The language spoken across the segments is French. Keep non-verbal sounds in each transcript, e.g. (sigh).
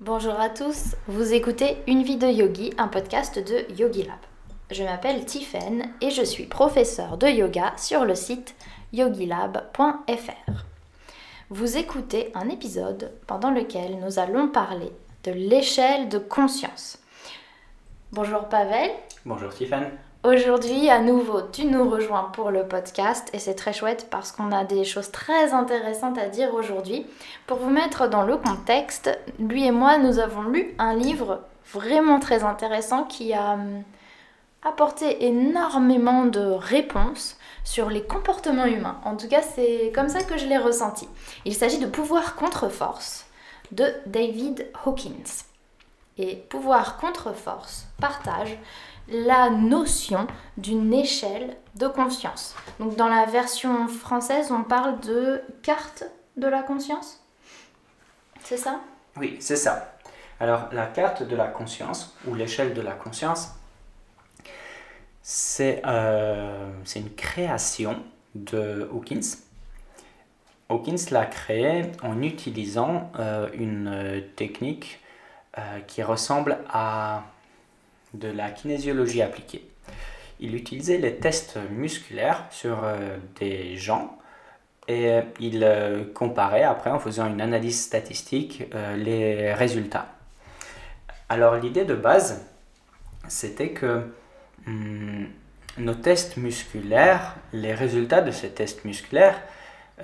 Bonjour à tous, vous écoutez Une vie de yogi, un podcast de Yogi Lab. Je m'appelle Tiffen et je suis professeure de yoga sur le site yogilab.fr. Vous écoutez un épisode pendant lequel nous allons parler de l'échelle de conscience. Bonjour Pavel. Bonjour Tiffen. Aujourd'hui, à nouveau, tu nous rejoins pour le podcast et c'est très chouette parce qu'on a des choses très intéressantes à dire aujourd'hui. Pour vous mettre dans le contexte, lui et moi, nous avons lu un livre vraiment très intéressant qui a hum, apporté énormément de réponses sur les comportements humains. En tout cas, c'est comme ça que je l'ai ressenti. Il s'agit de Pouvoir contre force de David Hawkins. Et Pouvoir contre force partage la notion d'une échelle de conscience. Donc dans la version française, on parle de carte de la conscience? C'est ça? Oui, c'est ça. Alors la carte de la conscience ou l'échelle de la conscience, c'est euh, une création de Hawkins. Hawkins l'a créée en utilisant euh, une technique euh, qui ressemble à de la kinésiologie appliquée. Il utilisait les tests musculaires sur euh, des gens et euh, il euh, comparait après en faisant une analyse statistique les résultats. Alors l'idée de base, c'était que hmm, nos tests musculaires, les résultats de ces tests musculaires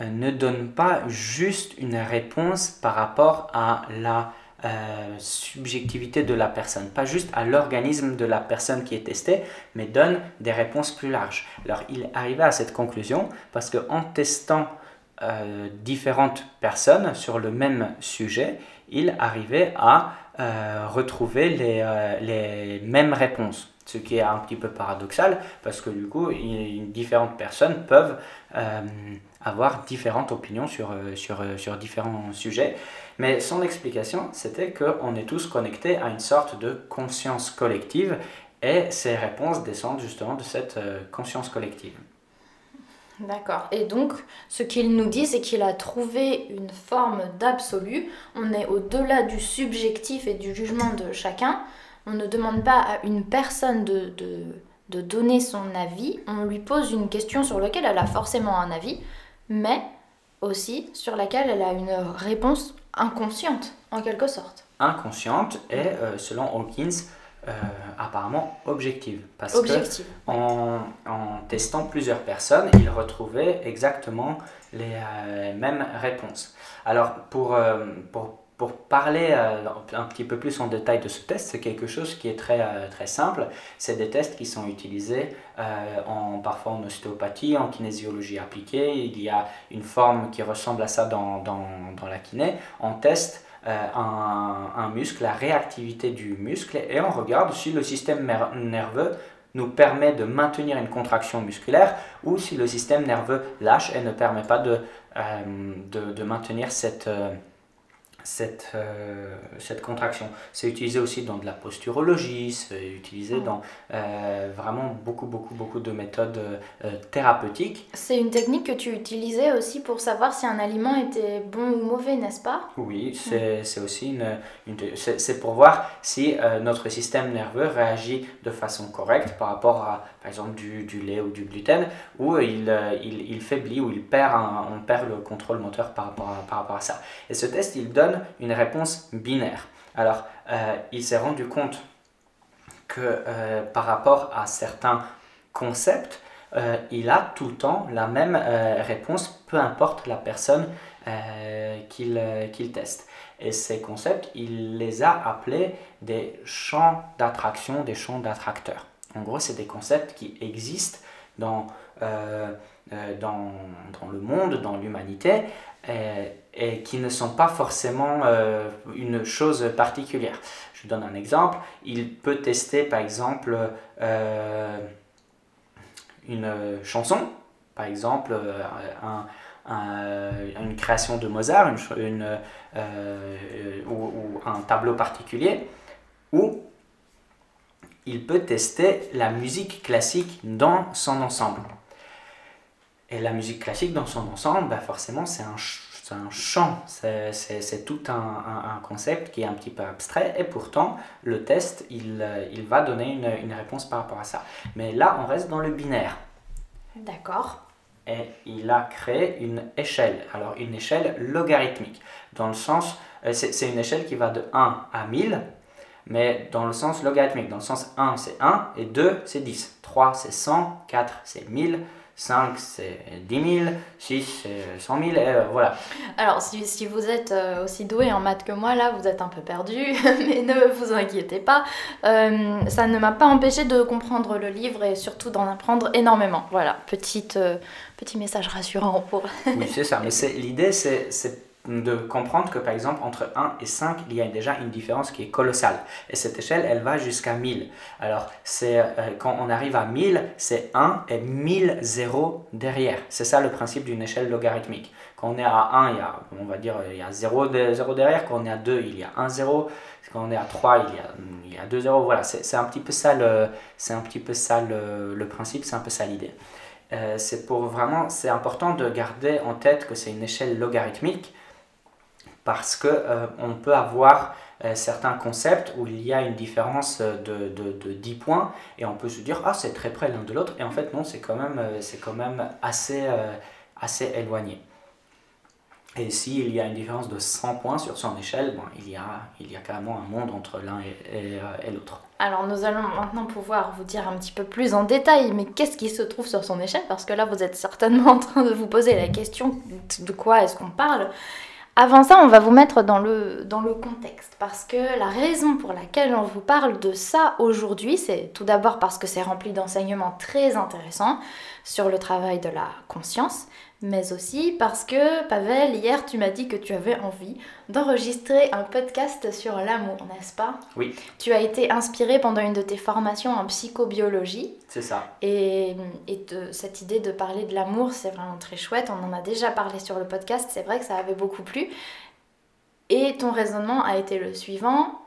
ne donnent pas juste une réponse par rapport à la euh, subjectivité de la personne, pas juste à l'organisme de la personne qui est testée, mais donne des réponses plus larges. Alors il arrivait à cette conclusion parce qu'en testant euh, différentes personnes sur le même sujet, il arrivait à euh, retrouver les, les, mêmes réponses. Ce qui est un petit peu paradoxal parce que du coup, différentes personnes peuvent avoir différentes opinions sur, sur, sur différents sujets. Mais son explication, c'était qu'on est tous connectés à une sorte de conscience collective et ces réponses descendent justement de cette euh, conscience collective. D'accord. Et donc, ce qu'il nous dit, c'est qu'il a trouvé une forme d'absolu. On est au-delà du subjectif et du jugement de chacun. On ne demande pas à une personne de, de, de donner son avis. On lui pose une question sur laquelle elle a forcément un avis, mais aussi sur laquelle elle a une réponse inconsciente, en quelque sorte. Inconsciente et, euh, selon Hawkins, euh, apparemment objective. Parce objective. que en, en, testant plusieurs personnes, il retrouvait exactement les euh, mêmes réponses. Alors, pour, pour pour parler euh, un petit peu plus en détail de ce test, c'est quelque chose qui est très, euh, très simple. C'est des tests qui sont utilisés euh, en, parfois en ostéopathie, en kinésiologie appliquée. Il y a une forme qui ressemble à ça dans, dans, dans la kiné. On teste un, un, muscle, la réactivité du muscle, et on regarde si le système nerveux nous permet de maintenir une contraction musculaire ou si le système nerveux lâche et ne permet pas de, de, de maintenir cette cette, euh, cette contraction. C'est utilisé aussi dans de la posturologie, c'est utilisé mm. dans euh, vraiment beaucoup, beaucoup, beaucoup de méthodes euh, thérapeutiques. C'est une technique que tu utilisais aussi pour savoir si un aliment était bon ou mauvais, n'est-ce pas? Oui, mm. c'est aussi une, une c'est pour voir si notre système nerveux réagit de façon correcte par rapport à, par exemple, du, du lait ou du gluten, ou il, il, il faiblit ou il perd, on perd le contrôle moteur par rapport, à, par rapport à ça. Et ce test, il donne une réponse binaire. Alors, euh, il s'est rendu compte que euh, par rapport à certains concepts, euh, il a tout le temps la même réponse, peu importe la personne qu'il teste. Et ces concepts, il les a appelés des champs d'attraction, des champs d'attracteurs. En gros, c'est des concepts qui existent dans, dans, dans, le monde, dans l'humanité, et qui ne sont pas forcément euh, une chose particulière. Je donne un exemple. Il peut tester par exemple euh, une chanson, par exemple une création de Mozart une, euh, ou, un tableau particulier, ou il peut tester la musique classique dans son ensemble. Et la musique classique dans son ensemble, bah forcément, c'est un un champ, c'est tout un, un, concept qui est un petit peu abstrait et pourtant le test il, il va donner une, une, réponse par rapport à ça. Mais là on reste dans le binaire. D'accord. Et il a créé une échelle, alors une échelle logarithmique, dans le sens, euh, c'est une échelle qui va de 1 à 1000, mais dans le sens logarithmique, dans le sens 1 c'est 1 et 2 c'est 10, 3 c'est 100, 4 c'est 1000, 5 c'est 10 000, 6 c'est 100 000, et voilà. Alors si, si, vous êtes euh, aussi doué en maths que moi, là vous êtes un peu perdu, (laughs) mais ne vous inquiétez pas, euh, ça ne m'a pas empêché de comprendre le livre et surtout d'en apprendre énormément. Voilà, petite, euh, petit message rassurant pour... oui c'est ça, mais l'idée c'est de comprendre que par exemple entre 1 et 5, il y a déjà une différence qui est colossale. Et cette échelle, elle va jusqu'à 1000. Alors c'est euh, quand on arrive à 1000, c'est 1 et 1000 zéros derrière. C'est ça le principe d'une échelle logarithmique. Quand on est à 1, il y a, on va dire, il y a 0, derrière. Quand on est à 2, il y a 1 0. Quand on est à 3, il y a, il y a 2 zéros. Voilà, c'est un petit peu ça le, un petit peu ça le, le principe, c'est un peu ça l'idée. Euh, c'est pour vraiment, c'est important de garder en tête que c'est une échelle logarithmique parce qu'on euh, on peut avoir euh, certains concepts où il y a une différence de, de, de, 10 points et on peut se dire ah c'est très près l'un de l'autre et en fait non c'est quand même, euh, c'est quand même assez, assez éloigné. Et s'il y a une différence de 100 points sur son échelle, bon, il, y a, il y a carrément un monde entre l'un et, l'autre. Alors nous allons maintenant pouvoir vous dire un petit peu plus en détail, mais qu'est-ce qui se trouve sur son échelle? Parce que là, vous êtes certainement en train de vous poser la question de quoi est-ce qu'on parle? Avant ça, on va vous mettre dans le, contexte parce que la raison pour laquelle on vous parle de ça aujourd'hui, c'est tout d'abord parce que c'est rempli d'enseignements très intéressants sur le travail de la conscience, mais aussi parce que, Pavel, hier tu m'as dit que tu avais envie d'enregistrer un podcast sur l'amour, n'est-ce pas? Oui. Tu as été inspiré pendant une de tes formations en psychobiologie. C'est ça. Et, et cette idée de parler de l'amour, c'est vraiment très chouette. On en a déjà parlé sur le podcast, c'est vrai que ça avait beaucoup plu. Et ton raisonnement a été le suivant.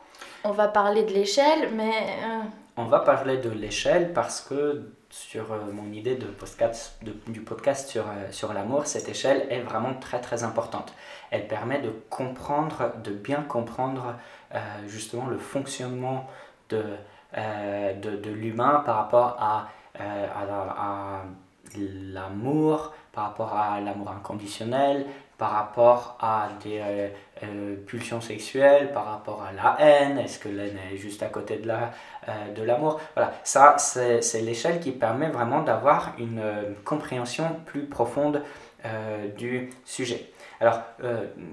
On va parler de l'échelle, mais... Euh, On va parler de l'échelle parce que sur euh, mon idée de podcast, du podcast sur, euh, sur l'amour, cette échelle est vraiment très très importante. Elle permet de comprendre, de bien comprendre euh, justement le fonctionnement de, de, de l'humain par rapport à, à l'amour, par rapport à l'amour inconditionnel, par rapport à des euh, euh, pulsions sexuelles, par rapport à la haine, est-ce que la haine est juste à côté de la euh, de l'amour? Voilà, ça c'est l'échelle qui permet vraiment d'avoir une compréhension plus profonde du sujet. Alors,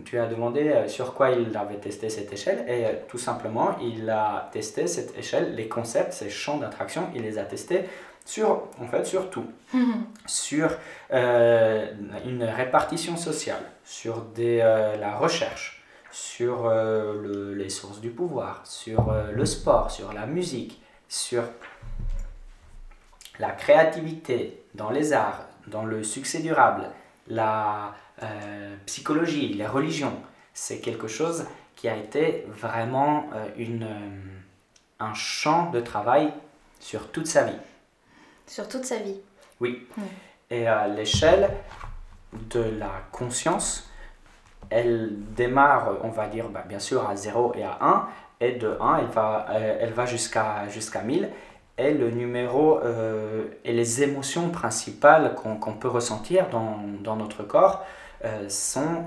tu as demandé sur quoi il avait testé cette échelle et tout simplement, il a testé cette échelle, les concepts, ces champs d'attraction, il les a testés sur, en fait, sur tout. Mhm. Sur euh, une répartition sociale, sur des, euh, la recherche, sur euh, le, les sources du pouvoir, sur le sport, sur la musique, sur la créativité dans les arts, dans le succès durable, la psychologie, les religions. C'est quelque chose qui a été vraiment une, un champ de travail sur toute sa vie. Sur toute sa vie. Oui. Et à l'échelle de la conscience, elle démarre, on va dire, bah, bien sûr, à 0 et à 1. Et de 1, elle va, euh, elle va jusqu'à jusqu'à 1000. Et le numéro euh, et les émotions principales qu'on peut ressentir dans, dans notre corps euh, sont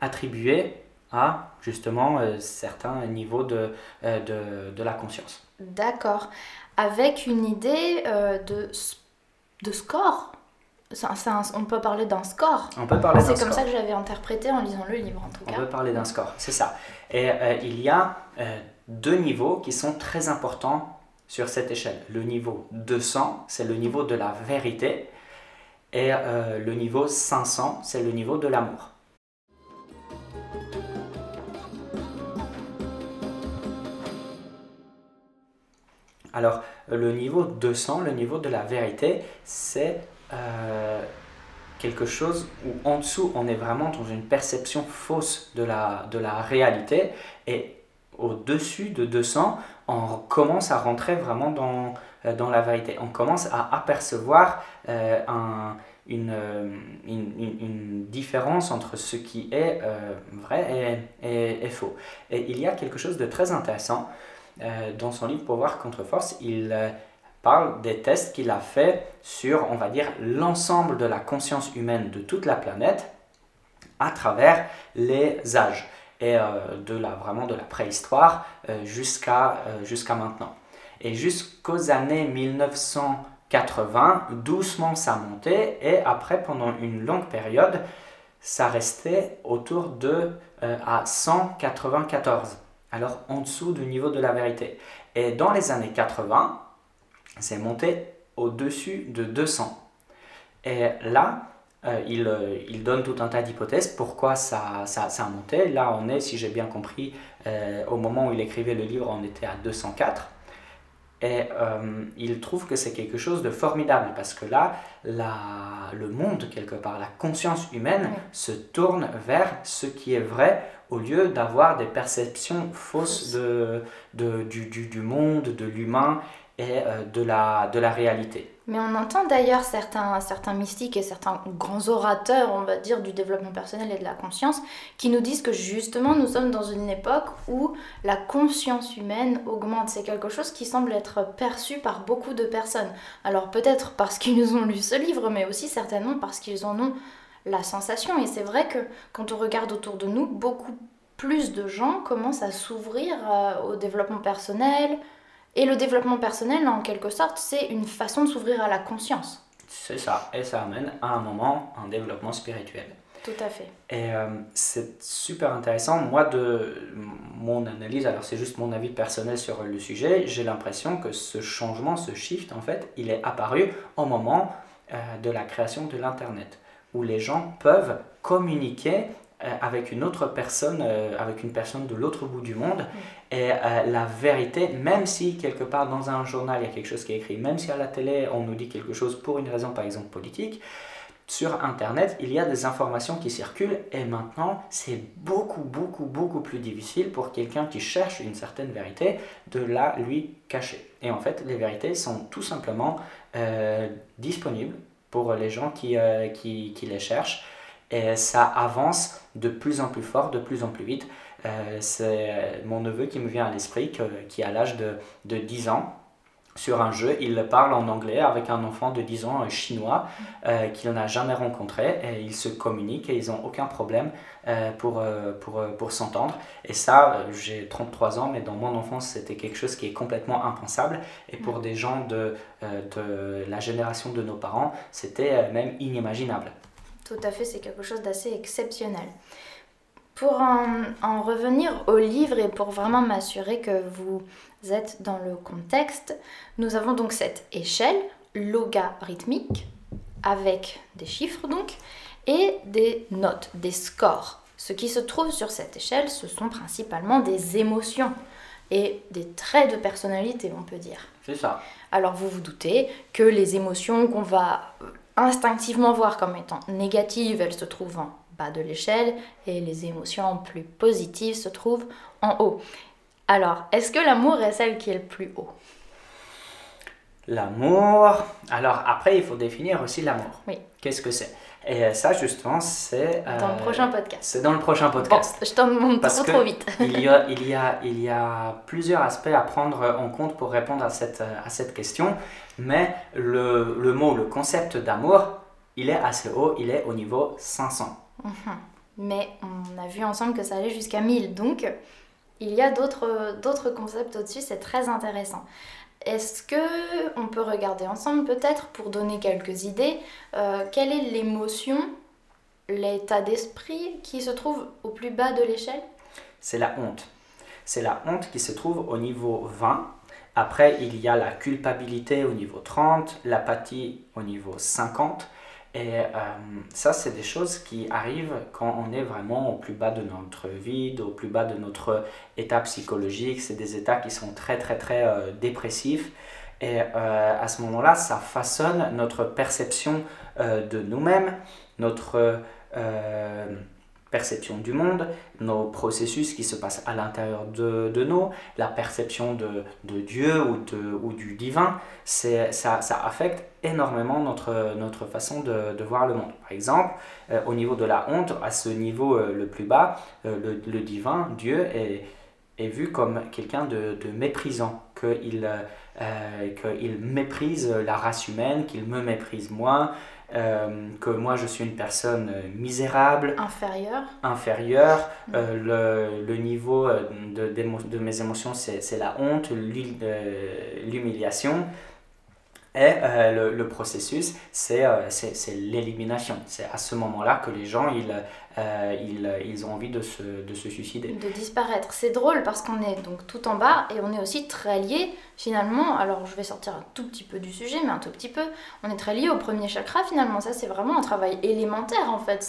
attribuées à justement certains niveaux de, de, de la conscience. D'accord avec une idée euh, de, de score. on peut parler d'un score. On peut parler C'est comme ça que j'avais interprété en lisant le livre, en tout cas. On peut parler d'un score, c'est ça. Et euh, il y a euh, deux niveaux qui sont très importants sur cette échelle. Le niveau 200, c'est le niveau de la vérité. Et le niveau 500, c'est le niveau de l'amour. Alors, le niveau 200, le niveau de la vérité, c'est euh, quelque chose où en dessous, on est vraiment dans une perception fausse de la, de la réalité. Et au-dessus de 200, on commence à rentrer vraiment dans, euh, dans la vérité. On commence à apercevoir euh, un, une, une, une, différence entre ce qui est vrai et, et, faux. Et il y a quelque chose de très intéressant dans son livre Pouvoir contre force. Il parle des tests qu'il a fait sur, on va dire, l'ensemble de la conscience humaine de toute la planète à travers les âges et de la, vraiment de la préhistoire jusqu'à jusqu'à maintenant. Et jusqu'aux années 1980, doucement ça montait et après pendant une longue période, ça restait autour de euh, à 194. Alors en dessous du niveau de la vérité. Et dans les années 80, c'est monté au-dessus de 200. Et là, euh, il, euh, il, donne tout un tas d'hypothèses pourquoi ça, ça, ça, a monté. Là, on est, si j'ai bien compris, au moment où il écrivait le livre, on était à 204. Et euh, il trouve que c'est quelque chose de formidable parce que là, la, le monde, quelque part, la conscience humaine se tourne vers ce qui est vrai au lieu d'avoir des perceptions fausses de, de du, du, du, monde, de l'humain et euh, de, la, de la réalité. Mais on entend d'ailleurs certains, certains mystiques et certains grands orateurs, on va dire, du développement personnel et de la conscience, qui nous disent que justement nous sommes dans une époque où la conscience humaine augmente. C'est quelque chose qui semble être perçu par beaucoup de personnes. Alors peut-être parce qu'ils ont lu ce livre, mais aussi certainement parce qu'ils en ont la sensation. Et c'est vrai que quand on regarde autour de nous, beaucoup plus de gens commencent à s'ouvrir euh, au développement personnel, et le développement personnel, en quelque sorte, c'est une façon de s'ouvrir à la conscience. C'est ça, et ça amène à un moment un développement spirituel. Tout à fait. Et euh, c'est super intéressant. Moi, de mon analyse, alors c'est juste mon avis personnel sur le sujet, j'ai l'impression que ce changement, ce shift, en fait, il est apparu au moment euh, de la création de l'Internet, où les gens peuvent communiquer euh, avec une autre personne, euh, avec une personne de l'autre bout du monde. Et euh, la vérité, même si quelque part dans un journal il y a quelque chose qui est écrit, même si à la télé on nous dit quelque chose pour une raison par exemple politique, sur Internet, il y a des informations qui circulent et maintenant, c'est beaucoup, beaucoup, beaucoup plus difficile pour quelqu'un qui cherche une certaine vérité de la lui cacher. Et en fait, les vérités sont tout simplement disponibles pour les gens qui, qui, qui les cherchent et ça avance de plus en plus fort, de plus en plus vite. Euh, c'est mon neveu qui me vient à l'esprit, qui a l'âge de, de 10 ans. Sur un jeu, il parle en anglais avec un enfant de 10 ans chinois euh, qu'il n'a jamais rencontré et ils se communiquent et ils n'ont aucun problème euh, pour, pour, pour s'entendre. Et ça, j'ai 33 ans, mais dans mon enfance, c'était quelque chose qui est complètement impensable. Et pour des gens de, de la génération de nos parents, c'était même inimaginable. Tout à fait, c'est quelque chose d'assez exceptionnel. Pour en, revenir au livre et pour vraiment m'assurer que vous êtes dans le contexte, nous avons donc cette échelle logarithmique avec des chiffres donc et des notes, des scores. Ce qui se trouve sur cette échelle, ce sont principalement des émotions et des traits de personnalité, on peut dire. C'est ça. Alors vous vous doutez que les émotions qu'on va instinctivement voir comme étant négatives, elles se trouvent en bas de l'échelle et les émotions plus positives se trouvent en haut. Alors, est-ce que l'amour est celle qui est le plus haut? L'amour. Alors après, il faut définir aussi l'amour. Oui. Qu'est-ce que c'est? Et euh, ça, justement, c'est. dans le euh, prochain podcast. C'est dans le prochain podcast. je t'en demande trop, trop vite. il, y a, il, y a, il y a plusieurs aspects à prendre en compte pour répondre à cette, à cette question. Mais le, le mot, le concept d'amour, il est assez haut, il est au niveau 500. Mhm. Mais on a vu ensemble que ça allait jusqu'à 1000. Donc, il y a d'autres concepts au-dessus, c'est très intéressant. Est-ce que on peut regarder ensemble peut-être pour donner quelques idées euh, Quelle est l'émotion, l'état d'esprit qui se trouve au plus bas de l'échelle? C'est la honte. C'est la honte qui se trouve au niveau 20 après, il y a la culpabilité au niveau 30, l'apathie au niveau 50. Et euh, ça, c'est des choses qui arrivent quand on est vraiment au plus bas de notre vie, au plus bas de notre état psychologique. C'est des états qui sont très, très, très euh, dépressifs. Et euh, à ce moment-là, ça façonne notre perception de nous-mêmes, notre perception du monde, nos processus qui se passent à l'intérieur de, de, nous, la perception de, de Dieu ou, de, ou du divin, ça, ça affecte énormément notre, notre façon de, de voir le monde. Par exemple, euh, au niveau de la honte, à ce niveau euh, le plus bas, euh, le, le, divin, Dieu, est, est vu comme quelqu'un de, de, méprisant, qu'il qu'il méprise la race humaine, qu'il me méprise moi, euh, que moi je suis une personne euh, misérable, inférieure, inférieure. Mm. Euh, le, le, niveau de, de, de mes émotions c'est la honte, l'humiliation. Et euh, le, processus, c'est euh, l'élimination. C'est à ce moment-là que les gens, ils, euh, ils, ils, ont envie de se, de se suicider. De disparaître. C'est drôle parce qu'on est donc tout en bas et on est aussi très lié finalement. Alors je vais sortir un tout petit peu du sujet, mais un tout petit peu. On est très lié au premier chakra finalement. Ça, c'est vraiment un travail élémentaire en fait.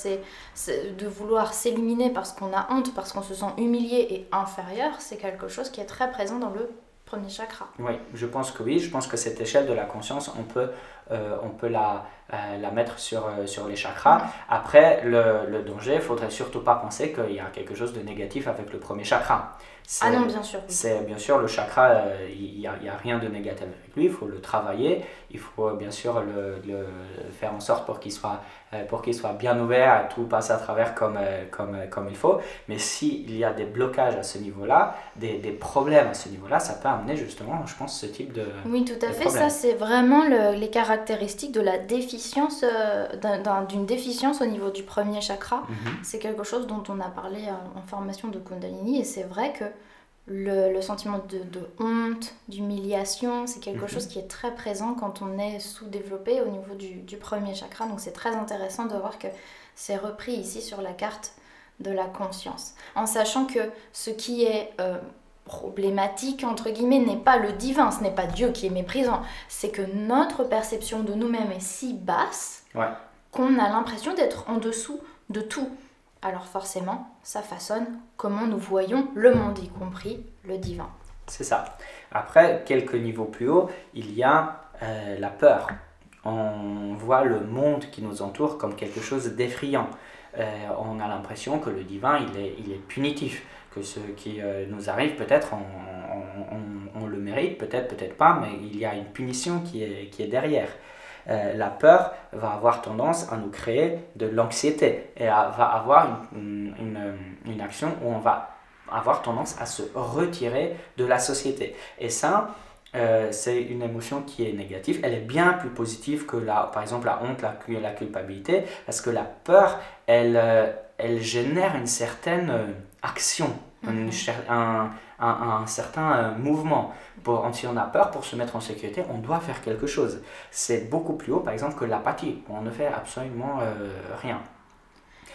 C'est de vouloir s'éliminer parce qu'on a honte, parce qu'on se sent humilié et inférieur. C'est quelque chose qui est très présent dans le premier chakra. Oui, je pense que oui. Je pense que cette échelle de la conscience, on peut, euh, on peut la, euh, la mettre sur, euh, sur les chakras. Après, le, le danger, il faudrait surtout pas penser qu'il y a quelque chose de négatif avec le premier chakra. Ah non, bien sûr. C'est bien sûr le chakra, euh, il n'y a, a, rien de négatif avec lui, il faut le travailler, il faut bien sûr le, le faire en sorte pour qu'il soit, euh, pour qu'il soit bien ouvert, à tout passer à travers comme, euh, comme, comme il faut. Mais s'il y a des blocages à ce niveau-là, des, des, problèmes à ce niveau-là, ça peut amener justement, je pense, ce type de. Oui, tout à fait. Ça, c'est vraiment le, les caractéristiques de la déficience, d'une déficience au niveau du premier chakra. Mm -hmm. C'est quelque chose dont on a parlé en formation de Kundalini et c'est vrai que le, le, sentiment de, de honte, d'humiliation, c'est quelque -hmm. chose qui est très présent quand on est sous-développé au niveau du, du, premier chakra. Donc c'est très intéressant de voir que c'est repris ici sur la carte de la conscience. En sachant que ce qui est euh, problématique, entre guillemets, n'est pas le divin, ce n'est pas Dieu qui est méprisant, c'est que notre perception de nous-mêmes est si basse ouais. qu'on a l'impression d'être en dessous de tout alors forcément, ça façonne comment nous voyons le monde, y compris le divin. C'est ça. Après, quelques niveaux plus haut, il y a euh, la peur. On voit le monde qui nous entoure comme quelque chose d'effrayant. Euh, on a l'impression que le divin, il est, il est punitif, que ce qui euh, nous arrive, peut-être on, on, le mérite, peut-être, peut-être pas, mais il y a une punition qui est, qui est derrière. Euh, la peur va avoir tendance à nous créer de l'anxiété et à, va avoir une, une, une, action où on va avoir tendance à se retirer de la société. Et ça, euh, c'est une émotion qui est négative. Elle est bien plus positive que, la, par exemple, la honte, la, la culpabilité, parce que la peur, elle, euh, elle génère une certaine action, mm -hmm. un, un, certain mouvement. Pour, si on a peur pour se mettre en sécurité, on doit faire quelque chose. C'est beaucoup plus haut, par exemple, que l'apathie. On ne fait absolument euh, rien.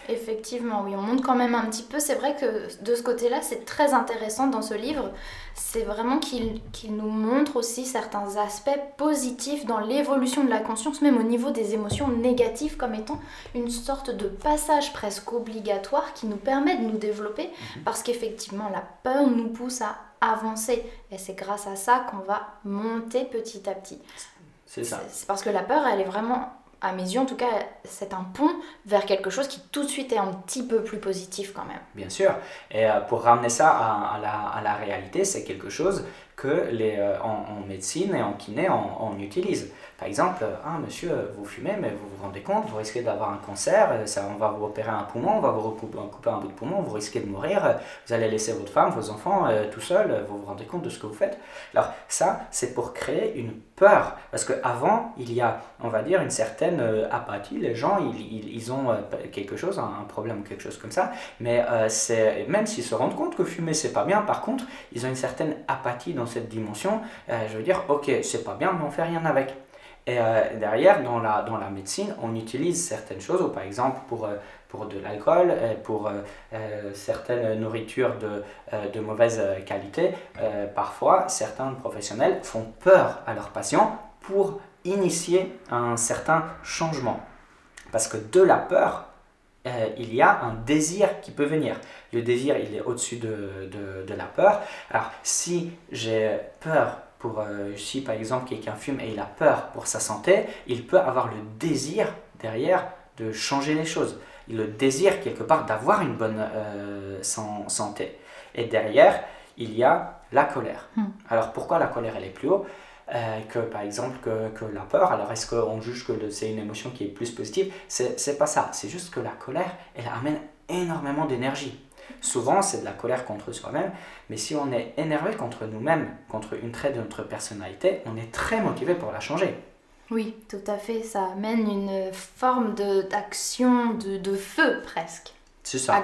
Effectivement, oui, on monte quand même un petit peu. C'est vrai que de ce côté-là, c'est très intéressant dans ce livre. C'est vraiment qu'il qu nous montre aussi certains aspects positifs dans l'évolution de la conscience, même au niveau des émotions négatives, comme étant une sorte de passage presque obligatoire qui nous permet de nous développer, -hmm. parce qu'effectivement, la peur nous pousse à avancer. Et c'est grâce à ça qu'on va monter petit à petit. C'est ça. C'est parce que la peur, elle est vraiment à mes yeux en tout cas, c'est un pont vers quelque chose qui tout de suite est un petit peu plus positif quand même. Bien sûr. Et euh, pour ramener ça à, à, la, à la, réalité, c'est quelque chose que les, euh, en, en, médecine et en kiné, on, on, utilise. Par exemple, ah monsieur, vous fumez, mais vous vous rendez compte, vous risquez d'avoir un cancer, ça, on va vous opérer un poumon, on va vous couper un bout de poumon, vous risquez de mourir, vous allez laisser votre femme, vos enfants euh, tout seuls, vous vous rendez compte de ce que vous faites. Alors ça, c'est pour créer une peur, parce qu'avant, il y a, on va dire, une certaine euh, apathie, les gens, ils, ils, ont euh, quelque chose, un, problème ou quelque chose comme ça, mais euh, c'est même s'ils se rendent compte que fumer, c'est pas bien, par contre, ils ont une certaine apathie dans cette dimension, je veux dire, ok, c'est pas bien, mais on fait rien avec. Et euh, derrière, dans la, dans la médecine, on utilise certaines choses, ou par exemple pour, euh, pour de l'alcool, pour euh, certaines nourritures de, de mauvaise qualité, parfois certains professionnels font peur à leurs patients pour initier un certain changement. Parce que de la peur, il y a un désir qui peut venir. Le désir, il est au-dessus de, de, de la peur. Alors, si j'ai peur pour euh, si par exemple quelqu'un fume et il a peur pour sa santé, il peut avoir le désir derrière de changer les choses. le désir quelque part d'avoir une bonne euh, santé. Et derrière, il y a la colère. Hmm. Alors pourquoi la colère elle est plus haut? Euh, que par exemple que, que la peur Alors est-ce qu'on juge que c'est une émotion qui est plus positive? C'est pas ça. C'est juste que la colère, elle amène énormément d'énergie. Souvent, c'est de la colère contre soi-même, mais si on est énervé contre nous-mêmes, contre une trait de notre personnalité, on est très motivé pour la changer. Oui, tout à fait. Ça amène une forme d'action, de, de, feu presque. C'est ça.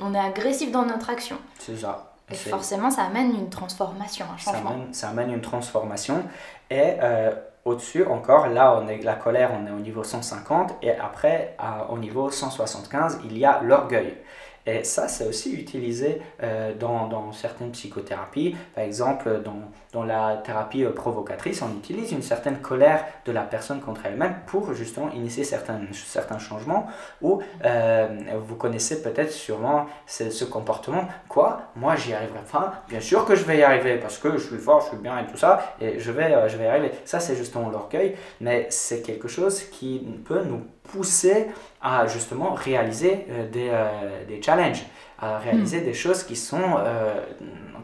On est agressif dans notre action. C'est ça. Et forcément, ça amène une transformation, un changement. Ça amène, ça amène une transformation. Et euh, au-dessus, encore, là, on est, la colère, on est au niveau 150. Et après, au niveau 175, il y a l'orgueil. Et ça, c'est aussi utilisé euh, dans, dans, certaines psychothérapies. Par exemple, dans, dans la thérapie euh, provocatrice, on utilise une certaine colère de la personne contre elle-même pour justement initier certains, certains changements. Ou euh, vous connaissez peut-être sûrement ce, comportement. Quoi? Moi, j'y arriverai pas. Bien sûr que je vais y arriver parce que je suis fort, je suis bien et tout ça. Et je vais, je vais y arriver. Ça, c'est justement l'orgueil. Mais c'est quelque chose qui peut nous pousser à justement réaliser euh, des, euh, des, challenges, à réaliser hmm. des choses qui sont euh,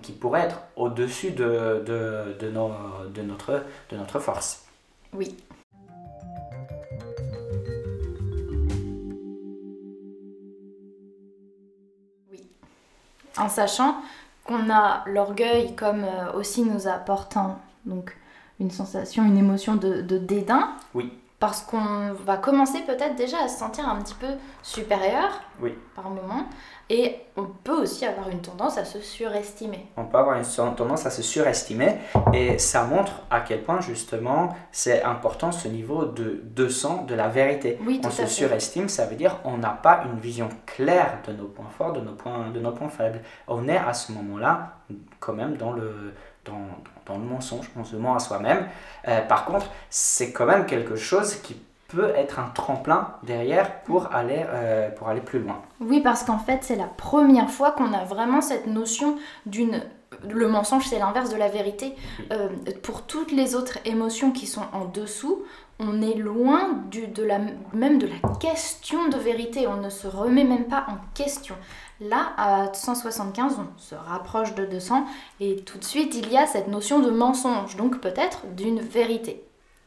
qui pourraient être au-dessus de, de, de, nos, de, notre, de notre force. Oui. Oui. En sachant qu'on a l'orgueil comme aussi nous apportant donc une sensation, une émotion de, de dédain. Oui parce qu'on va commencer peut-être déjà à se sentir un petit peu supérieur oui. par moment. Et on peut aussi avoir une tendance à se surestimer. On peut avoir une tendance à se surestimer et ça montre à quel point justement c'est important ce niveau de 200 de la vérité. Oui, on se surestime, ça veut dire on n'a pas une vision claire de nos points forts, de nos points, de nos points faibles. On est à ce moment-là quand même dans le, dans, dans le mensonge, on se ment à soi-même. Euh, par contre, c'est quand même quelque chose qui peut être un tremplin derrière pour aller, euh, pour aller plus loin. Oui, parce qu'en fait, c'est la première fois qu'on a vraiment cette notion d'une... Le mensonge, c'est l'inverse de la vérité. Euh, pour toutes les autres émotions qui sont en dessous, on est loin du, de la, même de la question de vérité. On ne se remet même pas en question. Là, à 175, on se rapproche de 200 et tout de suite, il y a cette notion de mensonge, donc peut-être d'une vérité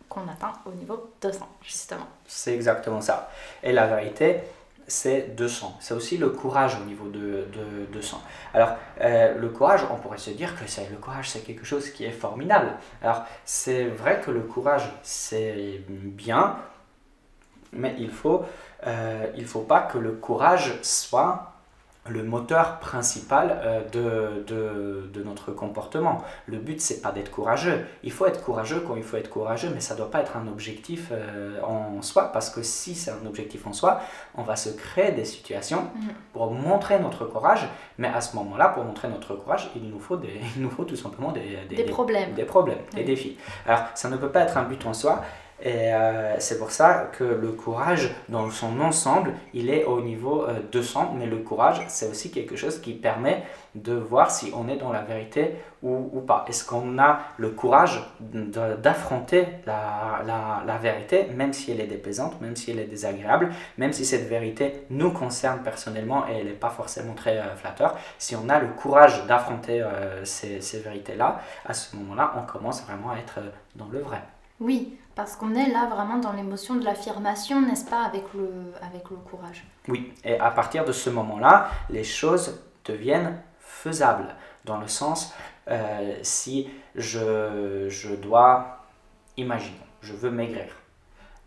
qu'on atteint au niveau 200, justement. C'est exactement ça. Et la vérité, c'est 200. C'est aussi le courage au niveau de, 200. Alors, euh, le courage, on pourrait se dire que c'est le courage, c'est quelque chose qui est formidable. Alors, c'est vrai que le courage, c'est bien, mais il faut, euh, il faut pas que le courage soit le moteur principal euh, de, de, de, notre comportement. Le but, c'est pas d'être courageux. Il faut être courageux quand il faut être courageux, mais ça doit pas être un objectif euh, en soi, parce que si c'est un objectif en soi, on va se créer des situations mm. pour montrer notre courage, mais à ce moment-là, pour montrer notre courage, il nous faut, des, (laughs) il nous faut tout simplement des, des, problèmes, des, problèmes, des défis. Alors, ça ne peut pas être un but en soi, et euh, c'est pour ça que le courage, dans son ensemble, il est au niveau 200. Euh, mais le courage, c'est aussi quelque chose qui permet de voir si on est dans la vérité ou, pas. Est-ce qu'on a le courage d'affronter la, vérité, même si elle est déplaisante, même si elle est désagréable, même si cette vérité nous concerne personnellement et elle n'est pas forcément très euh, flatteur. Si on a le courage d'affronter ces vérités-là, à ce moment-là, on commence vraiment à être dans le vrai. Oui, parce qu'on est là vraiment dans l'émotion de l'affirmation, n'est-ce pas, avec le, avec le courage. Oui, et à partir de ce moment-là, les choses deviennent faisables. Dans le sens, euh, si je, je dois, imaginons, je veux maigrir.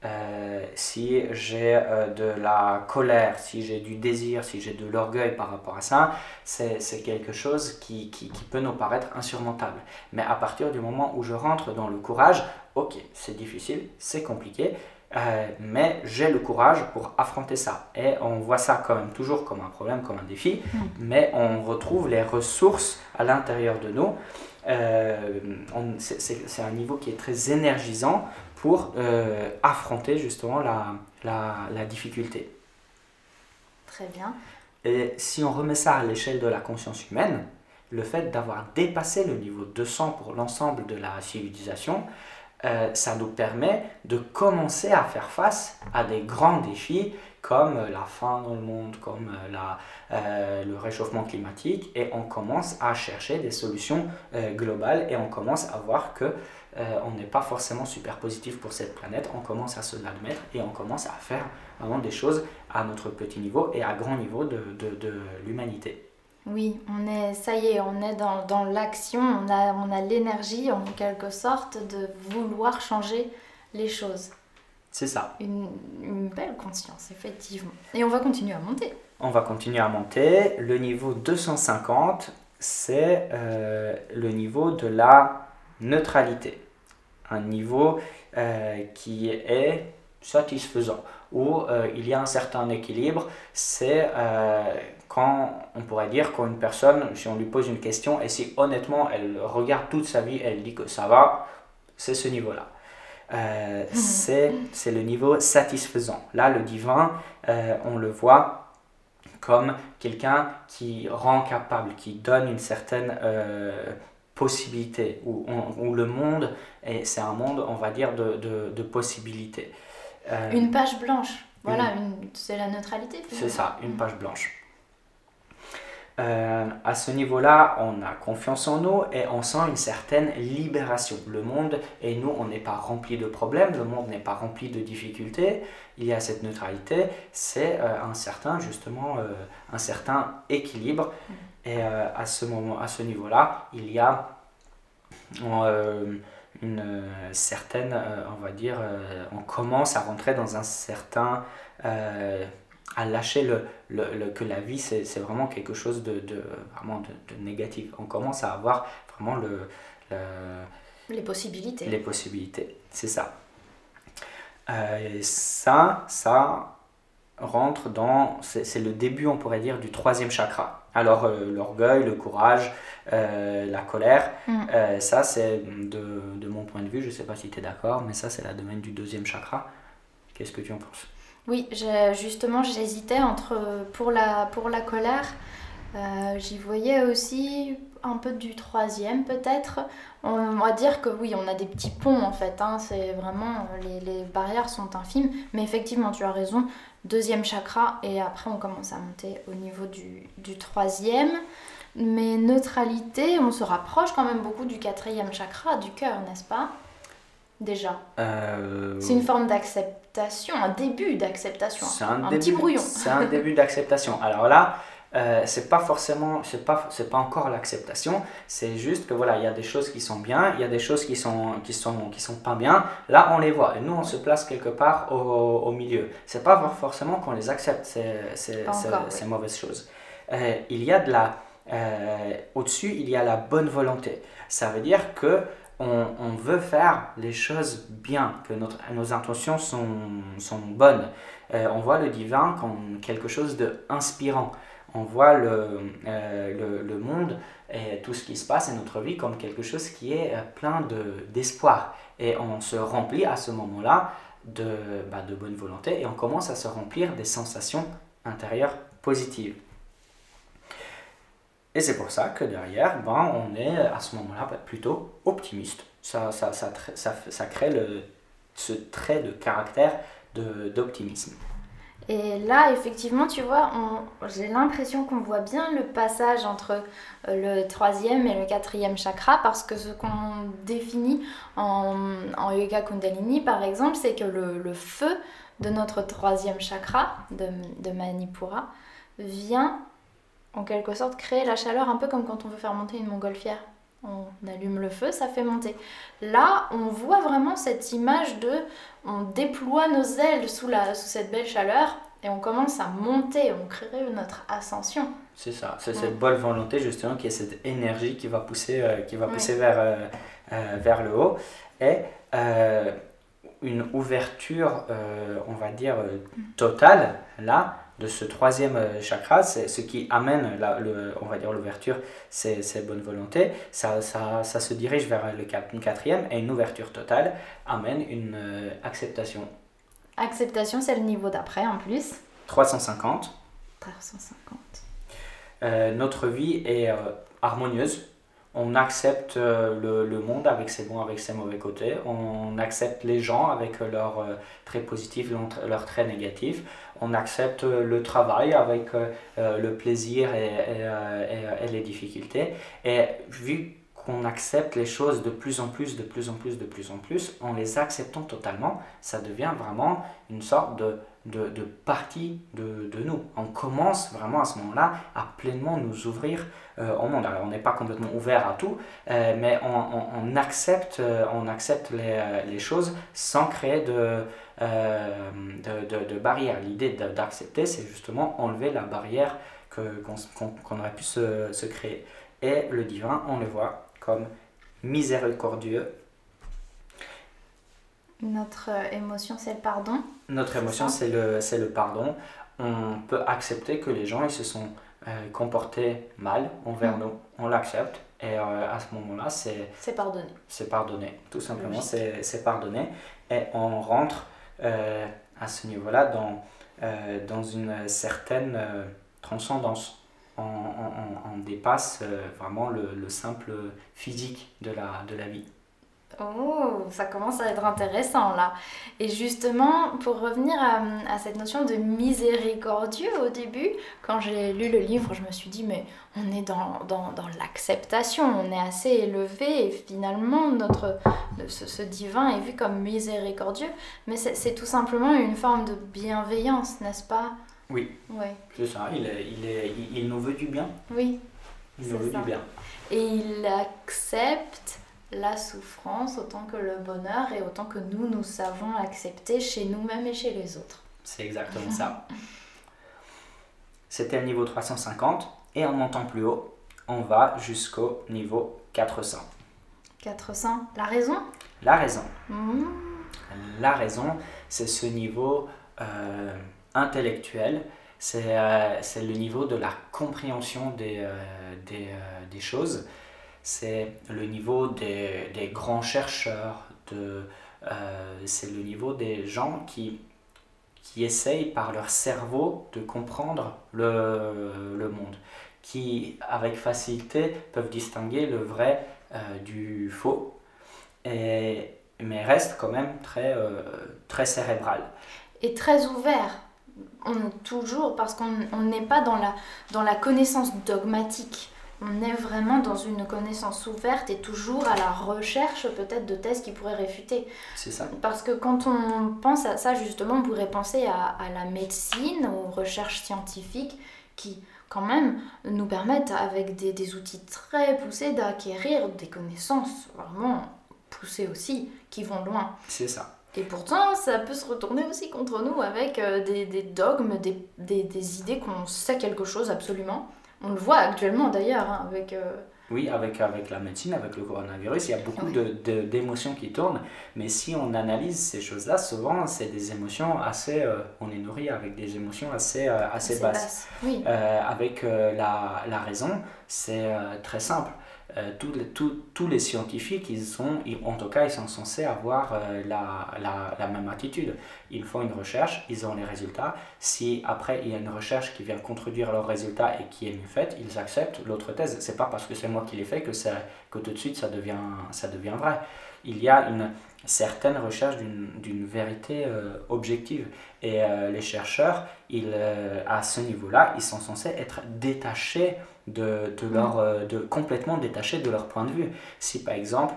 Euh, si j'ai euh, de la colère, si j'ai du désir, si j'ai de l'orgueil par rapport à ça, c'est quelque chose qui, qui, qui, peut nous paraître insurmontable. Mais à partir du moment où je rentre dans le courage, ok, c'est difficile, c'est compliqué, euh, mais j'ai le courage pour affronter ça. Et on voit ça quand même toujours comme un problème, comme un défi, mm. mais on retrouve les ressources à l'intérieur de nous. C'est un niveau qui est très énergisant pour euh, affronter justement la, la, la difficulté. Très bien. Et si on remet ça à l'échelle de la conscience humaine, le fait d'avoir dépassé le niveau 200 pour l'ensemble de la civilisation, euh, ça nous permet de commencer à faire face à des grands défis comme la faim dans le monde, comme euh, la, euh, le réchauffement climatique, et on commence à chercher des solutions globales et on commence à voir que on n'est pas forcément super positif pour cette planète, on commence à se l'admettre et on commence à faire vraiment des choses à notre petit niveau et à grand niveau de, de, de l'humanité. Oui, on est, ça y est, on est dans, dans l'action, on a, on a l'énergie en quelque sorte de vouloir changer les choses. C'est ça. Une, une, belle conscience, effectivement. Et on va continuer à monter. On va continuer à monter. Le niveau 250, c'est euh, le niveau de la neutralité. Un niveau euh, qui est satisfaisant, où euh, il y a un certain équilibre. C'est quand on pourrait dire qu'une personne, si on lui pose une question et si honnêtement elle regarde toute sa vie, elle dit que ça va, c'est ce niveau-là. Euh, c'est le niveau satisfaisant. Là, le divin, euh, on le voit comme quelqu'un qui rend capable, qui donne une certaine euh, possibilité, où, où, le monde, c'est un monde, on va dire, de, de, de possibilités. une page blanche, voilà, c'est la neutralité. C'est ça, une page blanche. Euh, à ce niveau-là, on a confiance en nous et on sent une certaine libération. Le monde et nous, on n'est pas rempli de problèmes, le monde n'est pas rempli de difficultés. Il y a cette neutralité, c'est euh, un certain justement euh, un certain équilibre. Et à ce moment, à ce niveau-là, il y a une certaine, on va dire, on commence à rentrer dans un certain à lâcher le, le, que la vie c'est vraiment quelque chose de, de vraiment de, de, négatif. On commence à avoir vraiment le, les possibilités. Les possibilités, c'est ça. Euh, ça, ça rentre dans, c'est le début, on pourrait dire, du troisième chakra. Alors euh, l'orgueil, le courage, euh, la colère, mm. ça c'est de, de, mon point de vue, je ne sais pas si tu es d'accord, mais ça c'est la domaine du deuxième chakra. Qu'est-ce que tu en penses? Oui, justement, j'hésitais entre pour la, pour la colère. Euh, j'y voyais aussi un peu du troisième peut-être. On va dire que oui, on a des petits ponts en fait. Hein, c'est vraiment les, les, barrières sont infimes. Mais effectivement, tu as raison. Deuxième chakra et après on commence à monter au niveau du, du troisième. Mais neutralité, on se rapproche quand même beaucoup du quatrième chakra, du cœur, n'est-ce pas? Déjà euh, C'est une forme d'acceptation, un début d'acceptation. C'est un, petit brouillon. C'est un début d'acceptation. Alors là, euh, c'est pas forcément, c'est pas, c'est pas encore l'acceptation. C'est juste que voilà, il y a des choses qui sont bien, il y a des choses qui sont, qui sont, qui sont pas bien. Là, on les voit et nous, on se place quelque part au, au milieu. C'est pas forcément qu'on les accepte ces, ces, ces, mauvaises choses. Euh, il y a de la, euh, au-dessus, il y a la bonne volonté. Ça veut dire que on, veut faire les choses bien, que notre, nos intentions sont, sont bonnes. Euh, on voit le divin comme quelque chose d'inspirant. On voit le, euh, le, le, monde et tout ce qui se passe et notre vie comme quelque chose qui est euh, plein d'espoir. et on se remplit à ce moment-là de, bah, de bonne volonté et on commence à se remplir des sensations intérieures positives. Et c'est pour ça que derrière, ben, on est à ce moment-là ben, plutôt optimiste. Ça, ça, ça, ça, ça crée le, ce trait de caractère d'optimisme. Et là, effectivement, tu vois, j'ai l'impression qu'on voit bien le passage entre euh, le troisième et le quatrième chakra, parce que ce qu'on définit en, Yoga Kundalini, par exemple, c'est que le, le, feu de notre troisième chakra, de, de Manipura, vient en quelque sorte créer la chaleur un peu comme quand on veut faire monter une montgolfière. On allume le feu, ça fait monter. Là, on voit vraiment cette image de on déploie nos ailes sous, la, sous cette belle chaleur et on commence à monter, on crée notre ascension. C'est ça, c'est cette bonne volonté justement qui est cette énergie qui va pousser, euh, qui va pousser vers, euh, euh, vers le haut. Et une ouverture, on va dire, totale, là, de ce troisième euh, chakra, c'est ce qui amène, la, le, on va dire l'ouverture, c'est bonne volonté, ça, ça, ça, se dirige vers le quatrième et une ouverture totale amène une euh, acceptation. Acceptation, c'est le niveau d'après en plus. 350. 350. Euh, notre vie est harmonieuse, on accepte le, le, monde avec ses bons, avec ses mauvais côtés, on accepte les gens avec leurs traits positifs, leurs traits négatifs, on accepte le travail avec le plaisir et, et, et, les difficultés. Et vu qu'on accepte les choses de plus en plus, de plus en plus, de plus en plus, en les acceptant totalement, ça devient vraiment une sorte de, de, de partie de, de, nous. On commence vraiment à ce moment-là à pleinement nous ouvrir euh, au monde. Alors on n'est pas complètement ouvert à tout, euh, mais on, on, accepte, euh, on accepte les, les, choses sans créer de, de, de, barrières. L'idée d'accepter, c'est justement enlever la barrière qu'on aurait pu se, se créer. Et le divin, on le voit comme miséricordieux. Notre euh, émotion, c'est le pardon. Notre émotion, c'est le, le pardon. On peut accepter que les gens ils se sont euh, comportés mal envers mm. nous. On l'accepte. Et euh, à ce moment-là, c'est... C'est pardonné. C'est pardonné. Tout simplement, c'est, c'est pardonné. Et on rentre à ce niveau-là dans, dans une certaine transcendance on, dépasse euh, vraiment le, simple physique de la, de la vie. Oh, ça commence à être intéressant là. Et justement, pour revenir à, cette notion de miséricordieux au début, quand j'ai lu le livre, je me suis dit, mais on est dans, dans, dans l'acceptation, on est assez élevé et finalement notre, ce, ce divin est vu comme miséricordieux. Mais c'est tout simplement une forme de bienveillance, n'est-ce pas? Oui. Ouais. C'est ça, il, il, est, il, nous veut du bien. Oui. Il nous veut du bien. Et il accepte la souffrance autant que le bonheur et autant que nous, nous savons accepter chez nous-mêmes et chez les autres. C'est exactement ça. C'était le niveau 350 et en montant plus haut, on va jusqu'au niveau 400. 400, la raison? La raison. Mmh. La raison, c'est ce niveau... Euh, intellectuel, euh, c'est le niveau de la compréhension des, euh, des, des choses, c'est le niveau des, des, grands chercheurs, de, c'est le niveau des gens qui, qui essayent par leur cerveau de comprendre le, le monde, qui avec facilité peuvent distinguer le vrai du faux, mais restent quand même très, très cérébral. Et très ouvert. Toujours, parce qu'on n'est pas dans la, dans la connaissance dogmatique, on est vraiment dans une connaissance ouverte et toujours à la recherche peut-être de thèses qui pourraient réfuter. C'est ça. Parce que quand on pense à ça, justement, on pourrait penser à, à la médecine, aux recherches scientifiques qui, quand même, nous permettent, avec des, des outils très poussés, d'acquérir des connaissances vraiment poussées aussi, qui vont loin. C'est ça. Et pourtant, ça peut se retourner aussi contre nous avec euh, des, des, dogmes, des, des, des idées qu'on sait quelque chose absolument. On le voit actuellement d'ailleurs hein, avec... Euh, oui, avec, avec la médecine, avec le coronavirus, il y a beaucoup de d'émotions qui tournent, mais si on analyse ces choses-là, souvent c'est des émotions assez... Euh, on est nourri avec des émotions assez, assez, basses. Oui. avec la, la raison, c'est très simple. Euh, tous les scientifiques, ils sont, en tout cas, ils sont censés avoir euh, la, la, même attitude. Ils font une recherche, ils ont les résultats. Si après il y a une recherche qui vient contredire leurs résultats et qui est mieux faite, ils acceptent l'autre thèse. C'est pas parce que c'est moi qui l'ai fait que, que tout de suite ça devient, ça devient vrai. Il y a une certaine recherche d'une vérité euh, objective. Et les chercheurs, ils, à ce niveau-là, ils sont censés être détachés de, de leur, euh, de complètement détacher de leur point de vue. Si par exemple,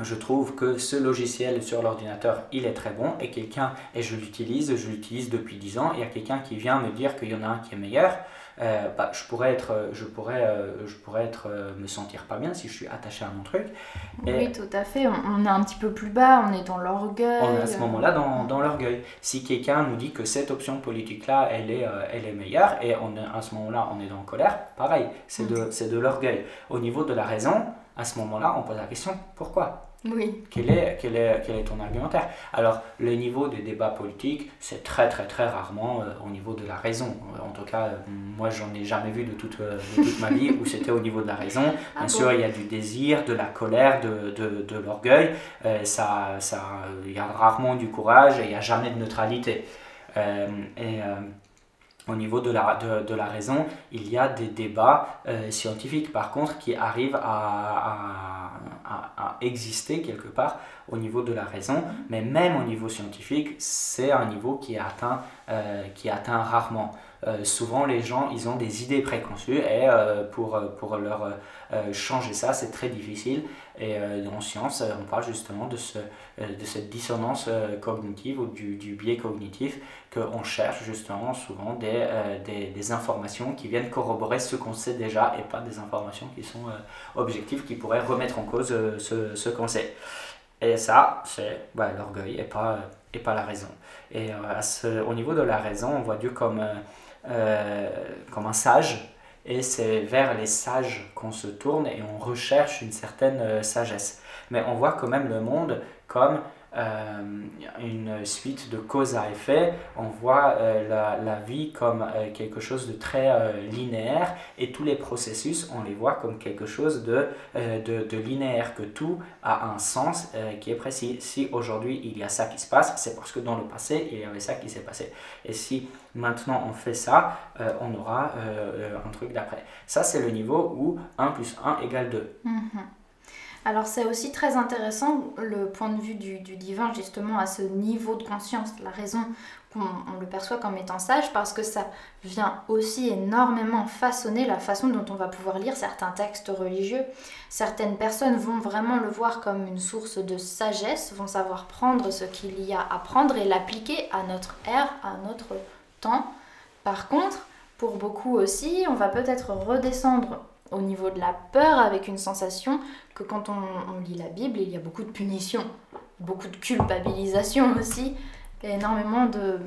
je trouve que ce logiciel sur l'ordinateur, il est très bon et quelqu'un, et je l'utilise, je l'utilise depuis 10 ans, il y a quelqu'un qui vient me dire qu'il y en a un qui est meilleur, euh, bah, je pourrais, être, je pourrais, euh, je pourrais être, euh, me sentir pas bien si je suis attaché à mon truc. oui, tout à fait. On, est un petit peu plus bas, on est dans l'orgueil. On est à ce moment-là dans, dans l'orgueil. Si quelqu'un nous dit que cette option politique-là, elle, est elle est meilleure, et on est, à ce moment-là, on est dans colère, pareil, c'est de, mm. de l'orgueil. Au niveau de la raison, à ce moment-là, on pose la question pourquoi? Oui. Quel est, quel, est, quel est ton argumentaire? Alors, le niveau des débats politiques, c'est très très très rarement euh, au niveau de la raison. En tout cas, euh, moi, j'en ai jamais vu de toute, euh, de toute ma vie où (laughs) c'était au niveau de la raison. Ah Bien sûr, il y a du désir, de la colère, de, de, de l'orgueil. ça, ça, il y a rarement du courage et il n'y a jamais de neutralité. et au niveau de la, de, la raison, il y a des débats euh, scientifiques par contre qui arrivent à, à, exister quelque part au niveau de la raison, mais même au niveau scientifique, c'est un niveau qui est atteint, euh, qui est atteint rarement. Euh, souvent les gens ils ont des idées préconçues et pour, pour leur changer ça c'est très difficile et en science on parle justement de, ce, de cette dissonance cognitive ou du, du biais cognitif qu'on cherche justement souvent des, des, informations qui viennent corroborer ce qu'on sait déjà et pas des informations qui sont objectives qui pourraient remettre en cause ce, ce qu'on sait. Et ça, c'est l'orgueil et pas, et pas la raison. Et euh, ce, au niveau de la raison, on voit Dieu comme, euh, euh, comme un sage, et c'est vers les sages qu'on se tourne et on recherche une certaine sagesse. Mais on voit quand même le monde comme euh, une suite de cause à effet. On voit euh, la, la, vie comme euh, quelque chose de très linéaire et tous les processus, on les voit comme quelque chose de, de, de linéaire, que tout a un sens qui est précis. Si aujourd'hui il y a ça qui se passe, c'est parce que dans le passé il y avait ça qui s'est passé. Et si maintenant on fait ça, on aura un truc d'après. Ça c'est le niveau où 1 plus 1 égale 2. Alors c'est aussi très intéressant le point de vue du, divin justement à ce niveau de conscience, la raison qu'on le perçoit comme étant sage parce que ça vient aussi énormément façonner la façon dont on va pouvoir lire certains textes religieux. Certaines personnes vont vraiment le voir comme une source de sagesse, vont savoir prendre ce qu'il y a à prendre et l'appliquer à notre ère, à notre temps. Par contre, pour beaucoup aussi, on va peut-être redescendre au niveau de la peur avec une sensation que quand on, lit la Bible, il y a beaucoup de punition, beaucoup de culpabilisation aussi, et énormément de,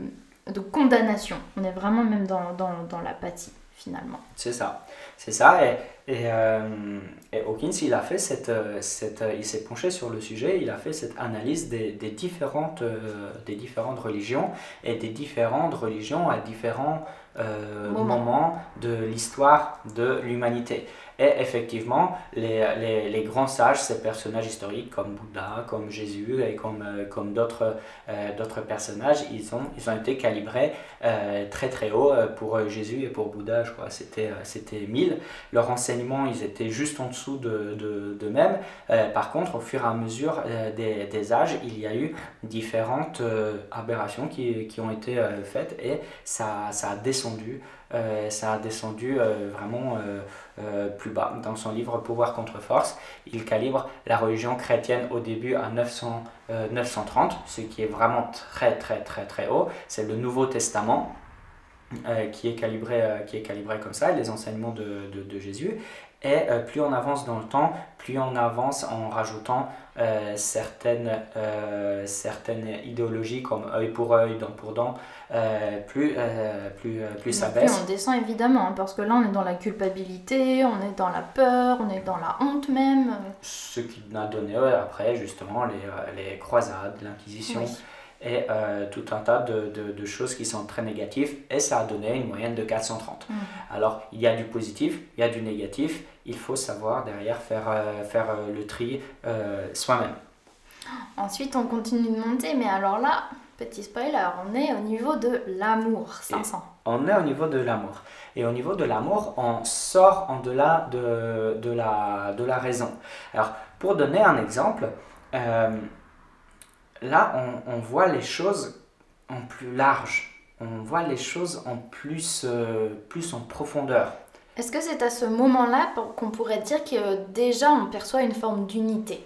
de condamnation. On est vraiment même dans, dans, dans l'apathie finalement. C'est ça, c'est ça. Et, et, euh, Hawkins, il a fait cette, cette il s'est penché sur le sujet, il a fait cette analyse des, des différentes, euh, des différentes religions et des différentes religions à différents euh, moment. de l'histoire de l'humanité. Et effectivement, les, les, les, grands sages, ces personnages historiques comme Bouddha, comme Jésus et comme, euh, comme d'autres euh, d'autres personnages, ils ont, ils ont été calibrés très très haut. Pour Jésus et pour Bouddha, je crois, c'était c'était 1000. Leurs enseignements, ils étaient juste en dessous de, de, de même. par contre, au fur et à mesure des, des âges, il y a eu différentes aberrations qui, qui ont été faites et ça, ça a descendu euh, ça a descendu euh, vraiment euh, plus bas. Dans son livre Pouvoir contre force, il calibre la religion chrétienne au début à 900, 930, ce qui est vraiment très très très très haut. C'est le Nouveau Testament. qui, est calibré, qui est calibré comme ça, les enseignements de, Jésus. Et plus on avance dans le temps, plus on avance en rajoutant euh, certaines, euh, certaines idéologies comme œil pour œil, dent pour dent, euh, plus, plus, plus ça baisse. Plus on descend évidemment, hein, parce que là on est dans la culpabilité, on est dans la peur, on est dans la honte même. Ce qui a donné après justement les, les croisades, l'Inquisition. Et tout un tas de, de, de, choses qui sont très négatives et ça a donné une moyenne de 430. Mmh. Alors il y a du positif, il y a du négatif il faut savoir derrière faire, euh, faire euh, le tri euh, soi-même. Ensuite, on continue de monter, mais alors là, petit spoiler, on est au niveau de l'amour, 500. on est au niveau de l'amour. Et au niveau de l'amour, on sort en delà de, de, la, de la raison. Alors, pour donner un exemple, là, on, on, voit les choses en plus large. On voit les choses en plus, plus en profondeur. Est-ce que c'est à ce moment-là qu'on pourrait dire que déjà on perçoit une forme d'unité?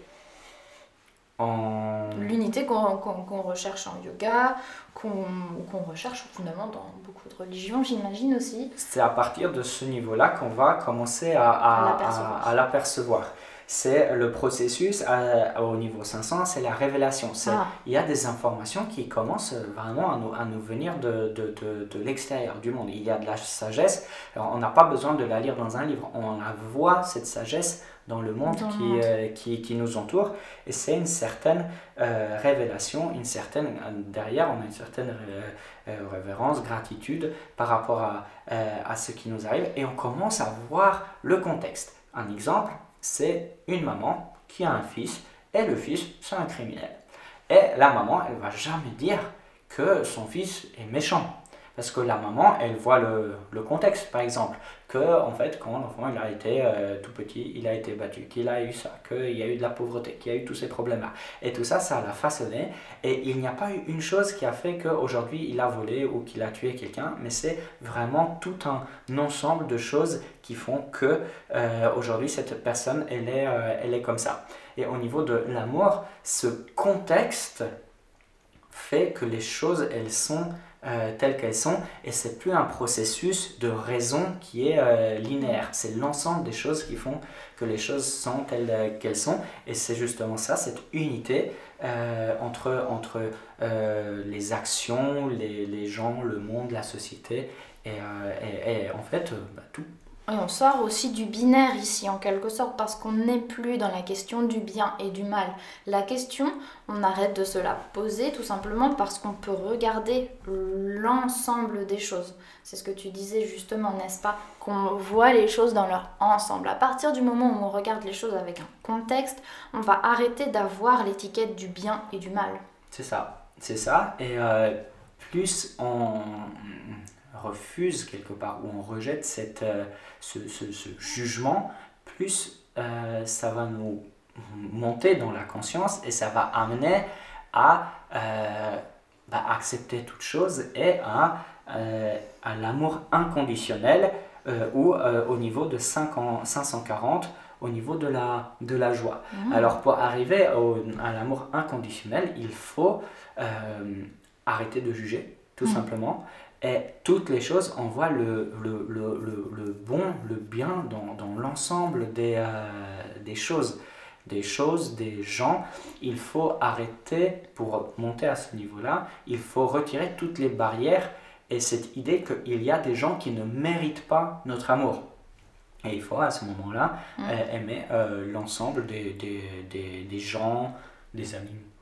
En... L'unité qu'on recherche en yoga, qu'on recherche finalement dans beaucoup de religions, j'imagine aussi. C'est à partir de ce niveau-là qu'on va commencer à, à l'apercevoir c'est le processus au niveau 500, c'est la révélation. Ah. Il y a des informations qui commencent vraiment à nous, à nous venir de, de, de, de l'extérieur du monde. Il y a de la sagesse. Alors, on n'a pas besoin de la lire dans un livre. On la voit, cette sagesse, dans le monde, qui, euh, qui, qui, nous entoure. Et c'est une certaine euh, révélation, une certaine, derrière, on a une certaine euh, révérence, gratitude par rapport à, à ce qui nous arrive. Et on commence à voir le contexte. Un exemple, c'est une maman qui a un fils et le fils, c'est un criminel. Et la maman, elle va jamais dire que son fils est méchant. Parce que la maman, elle voit le, le contexte, par exemple. Que, en fait, quand l'enfant il a été euh, tout petit, il a été battu, qu'il a eu ça, qu'il y a eu de la pauvreté, qu'il y a eu tous ces problèmes-là. Et tout ça, ça l'a façonné. Et il n'y a pas eu une chose qui a fait qu'aujourd'hui, il a volé ou qu'il a tué quelqu'un, mais c'est vraiment tout un ensemble de choses qui font que euh, aujourd'hui, cette personne, elle est, euh, elle est comme ça. Et au niveau de l'amour, ce contexte fait que les choses, elles sont euh, telles qu'elles sont, et c'est plus un processus de raison qui est euh, linéaire. C'est l'ensemble des choses qui font que les choses sont telles euh, qu'elles sont, et c'est justement ça, cette unité entre, entre les actions, les, les, gens, le monde, la société, et, en fait, bah, tout et on sort aussi du binaire ici, en quelque sorte, parce qu'on n'est plus dans la question du bien et du mal. La question, on arrête de se la poser tout simplement parce qu'on peut regarder l'ensemble des choses. C'est ce que tu disais justement, n'est-ce pas Qu'on voit les choses dans leur ensemble. À partir du moment où on regarde les choses avec un contexte, on va arrêter d'avoir l'étiquette du bien et du mal. C'est ça, c'est ça. Et euh, plus on refuse quelque part, ou on rejette cette, euh, ce, jugement, plus euh, ça va nous monter dans la conscience et ça va amener à euh, bah, accepter toute chose et à, à l'amour inconditionnel ou au niveau de 5 540 au niveau de la, de la joie. Mmh. Alors pour arriver à l'amour inconditionnel, il faut arrêter de juger, tout mmh. simplement, et toutes les choses, on voit le, le, le, le bon, le bien dans, dans l'ensemble des, euh, des choses. Des choses, des gens. Il faut arrêter, pour monter à ce niveau-là, il faut retirer toutes les barrières et cette idée qu'il y a des gens qui ne méritent pas notre amour. Et il faut à ce moment-là mm. euh, aimer euh, l'ensemble des, des, des, des gens, des animaux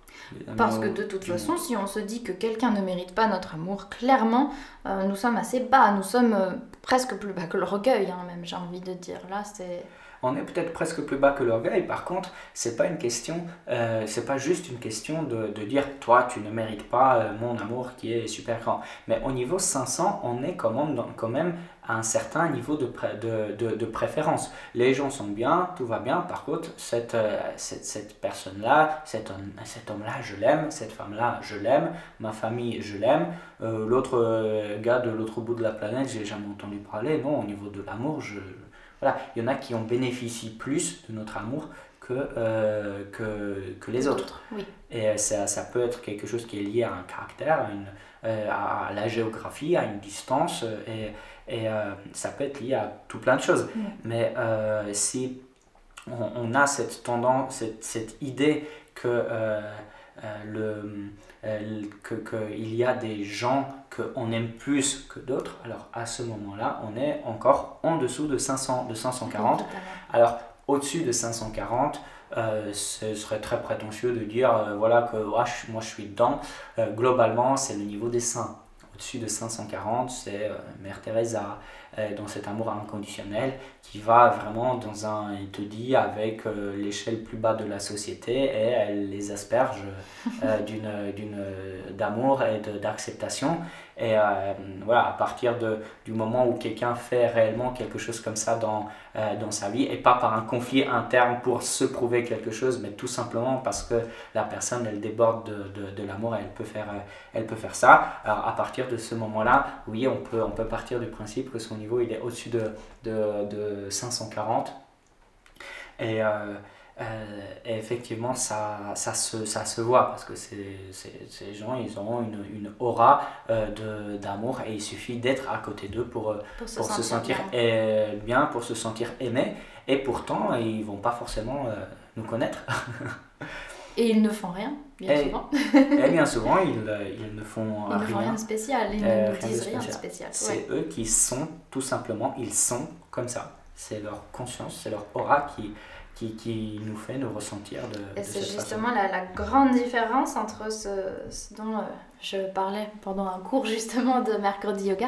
parce que de toute façon, si on se dit que quelqu'un ne mérite pas notre amour, clairement, euh, nous sommes assez bas, nous sommes euh, presque plus bas que l'orgueil, hein, même, j'ai envie de dire. Là, c'est on est peut-être presque plus bas que l'orgueil. Par contre, c'est pas une question, euh, c'est pas juste une question de, de, dire toi tu ne mérites pas euh, mon amour qui est super grand. Mais au niveau 500, on est quand même, quand même à un certain niveau de, de, de, préférence. Les gens sont bien, tout va bien. Par contre, cette, euh, cette, cette personne-là, cet, cet homme-là, je l'aime, cette femme-là, je l'aime, ma famille, je l'aime, l'autre gars de l'autre bout de la planète, j'ai jamais entendu parler. Non, au niveau de l'amour, je voilà, il y en a qui en bénéficient plus de notre amour que, euh, que, que, les autres. Oui. Et euh, ça, ça, peut être quelque chose qui est lié à un caractère, à, une, euh, à la géographie, à une distance, et, et ça peut être lié à tout plein de choses. Mais si on, on, a cette tendance, cette, cette idée que le euh, qu'il y a des gens qu'on aime plus que d'autres, alors à ce moment-là, on est encore en dessous de, 500, de 540. Alors au-dessus de 540, euh, ce serait très prétentieux de dire euh, voilà que moi je suis dedans. globalement, c'est le niveau des saints. Au-dessus de 540, c'est Mère Teresa, euh, dans cet amour inconditionnel qui va vraiment dans un, dit, avec euh, l'échelle plus bas de la société et elle les asperge euh, (laughs) d'une, d'amour et d'acceptation. Et voilà, à partir de, du moment où quelqu'un fait réellement quelque chose comme ça dans, dans sa vie, et pas par un conflit interne pour se prouver quelque chose, mais tout simplement parce que la personne, elle déborde de, de, de l'amour et elle peut, faire, elle peut faire ça. Alors à partir de ce moment-là, oui, on peut, on peut partir du principe que son niveau il est au-dessus de, de, de, 540. Et, euh, euh, et, effectivement, ça, ça, se, ça se voit parce que ces, ces, gens, ils ont une, une aura euh, d'amour et il suffit d'être à côté d'eux pour, pour, se, pour sentir, bien. bien. pour se sentir aimé. Et pourtant, ils vont pas forcément nous connaître. (laughs) Et ils ne font rien, bien souvent. et bien (laughs) souvent, ils, ils ne font ils rien. ne font rien de spécial, ils ne nous disent rien de spécial. C'est eux qui sont, tout simplement, ils sont comme ça. C'est leur conscience, c'est leur aura qui, qui, qui, nous fait nous ressentir de, Et c'est justement la, la, grande différence entre ce, ce dont euh, je parlais pendant un cours justement de mercredi yoga,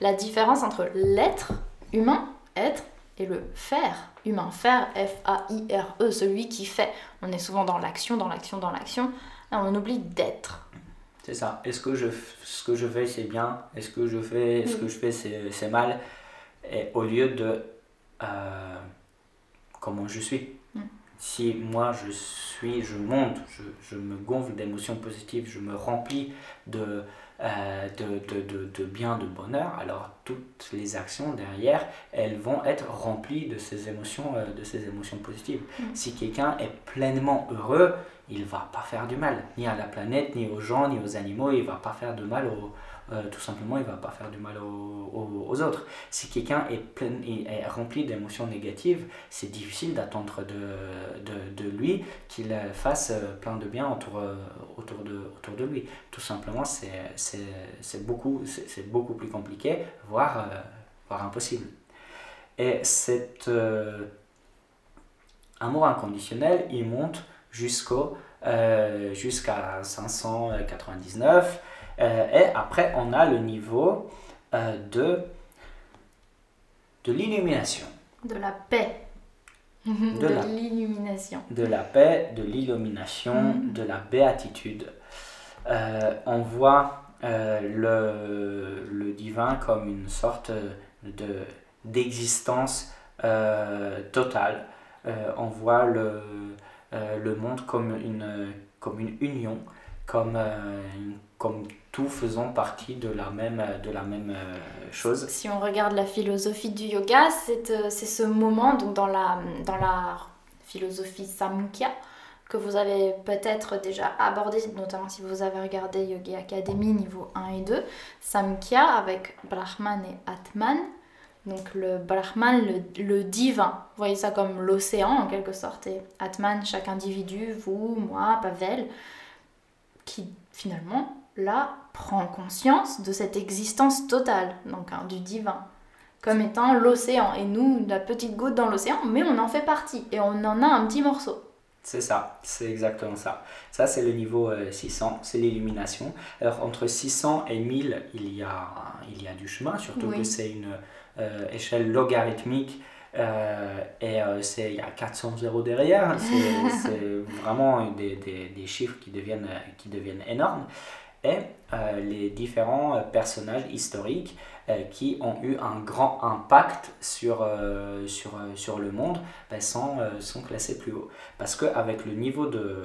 la différence entre l'être humain, être, et le faire humain. Faire, F-A-I-R-E, celui qui fait. On est souvent dans l'action, dans l'action, dans l'action. on oublie d'être. C'est ça. Est-ce que je, ce que je fais c'est bien? Est-ce que je fais, ce que je fais c'est mal? Et au lieu de euh, comment je suis. Mm. Si moi je suis, je monte, je, je me gonfle d'émotions positives, je me remplis de, euh, de, de, de, bien, de bonheur, alors toutes les actions derrière, elles vont être remplies de ces émotions, euh, de ces émotions positives. Mm. Si quelqu'un est pleinement heureux, il va pas faire du mal, ni à la planète, ni aux gens, ni aux animaux, il va pas faire de mal aux, euh, tout simplement, il va pas faire du mal aux, autres. Si quelqu'un est, est rempli d'émotions négatives, c'est difficile d'attendre de, de, de, lui qu'il fasse euh, plein de bien autour, euh, autour, de, autour de lui. Tout simplement, c'est beaucoup, beaucoup plus compliqué, voire, voire impossible. Et cet amour inconditionnel, il monte jusqu'au jusqu'à 599 euh, et après, on a le niveau euh, de, de l'illumination. De la paix. De, l'illumination. De la paix, de l'illumination, mm. de la béatitude. Euh, on voit le, le, divin comme une sorte de, d'existence totale. on voit le, le monde comme une, comme une union, comme, comme tout faisant partie de la même, de la même euh, chose. Si on regarde la philosophie du yoga, c'est euh, ce moment donc dans, la, dans la philosophie Samkhya que vous avez peut-être déjà abordé, notamment si vous avez regardé Yogi Academy niveau 1 et 2, Samkhya avec Brahman et Atman. Donc le Brahman, le, le divin, vous voyez ça comme l'océan en quelque sorte, et Atman, chaque individu, vous, moi, Pavel, qui finalement là prend conscience de cette existence totale, donc hein, du divin, comme étant l'océan. Et nous, la petite goutte dans l'océan, mais on en fait partie et on en a un petit morceau. C'est ça, c'est exactement ça. Ça, c'est le niveau 600, euh, c'est l'illumination. Alors, entre 600 et 1000, il y a, il y a du chemin, surtout que c'est une euh, échelle logarithmique. Euh, et c'est il y a 400 zéros derrière, (laughs) c'est vraiment des, des, des, chiffres qui deviennent, qui deviennent énormes et euh, les différents euh, personnages historiques euh, qui ont eu un grand impact sur, sur, sur le monde ben, sont, sont classés plus haut. Parce qu'avec le niveau de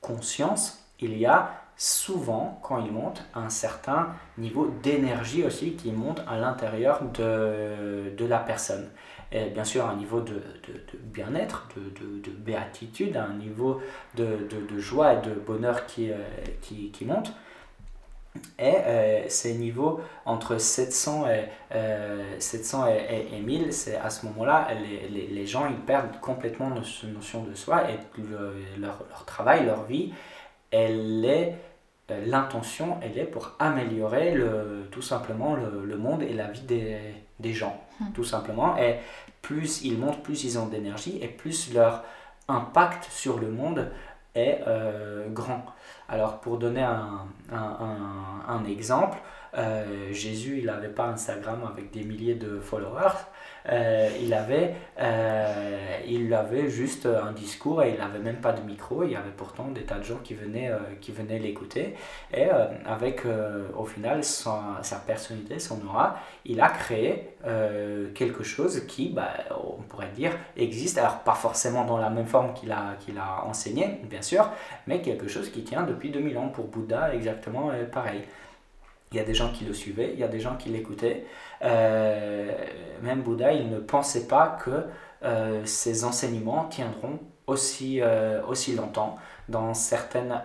conscience, il y a souvent, quand il monte, un certain niveau d'énergie aussi qui monte à l'intérieur de, de, la personne. Et bien sûr, un niveau de, bien-être, de, de, béatitude, un niveau de, joie et de bonheur qui, qui, qui monte. Et euh, ces niveaux entre 700 et, 700 euh, et, et, 1000, c'est à ce moment-là, les, les, les, gens ils perdent complètement cette notion de soi et leur, leur travail, leur vie, elle est euh, l'intention, elle est pour améliorer le, tout simplement le, le monde et la vie des, des gens, hmm. tout simplement. Et plus ils montent, plus ils ont d'énergie et plus leur impact sur le monde est grand. Alors pour donner un, exemple, euh, Jésus, il n'avait pas Instagram avec des milliers de followers. Euh, il, avait, euh, il avait juste un discours et il n'avait même pas de micro. Il y avait pourtant des tas de gens qui venaient, qui venaient l'écouter. Et avec, au final, sa, sa, personnalité, son aura, il a créé quelque chose qui, bah, on pourrait dire, existe. Alors pas forcément dans la même forme qu'il a, qu'il a enseigné, bien sûr, mais quelque chose qui tient depuis 2000 ans. Pour Bouddha, exactement pareil. Il y a des gens qui le suivaient, il y a des gens qui l'écoutaient. Euh, même Bouddha, il ne pensait pas que euh, ses enseignements tiendront aussi, euh, longtemps. Dans certaines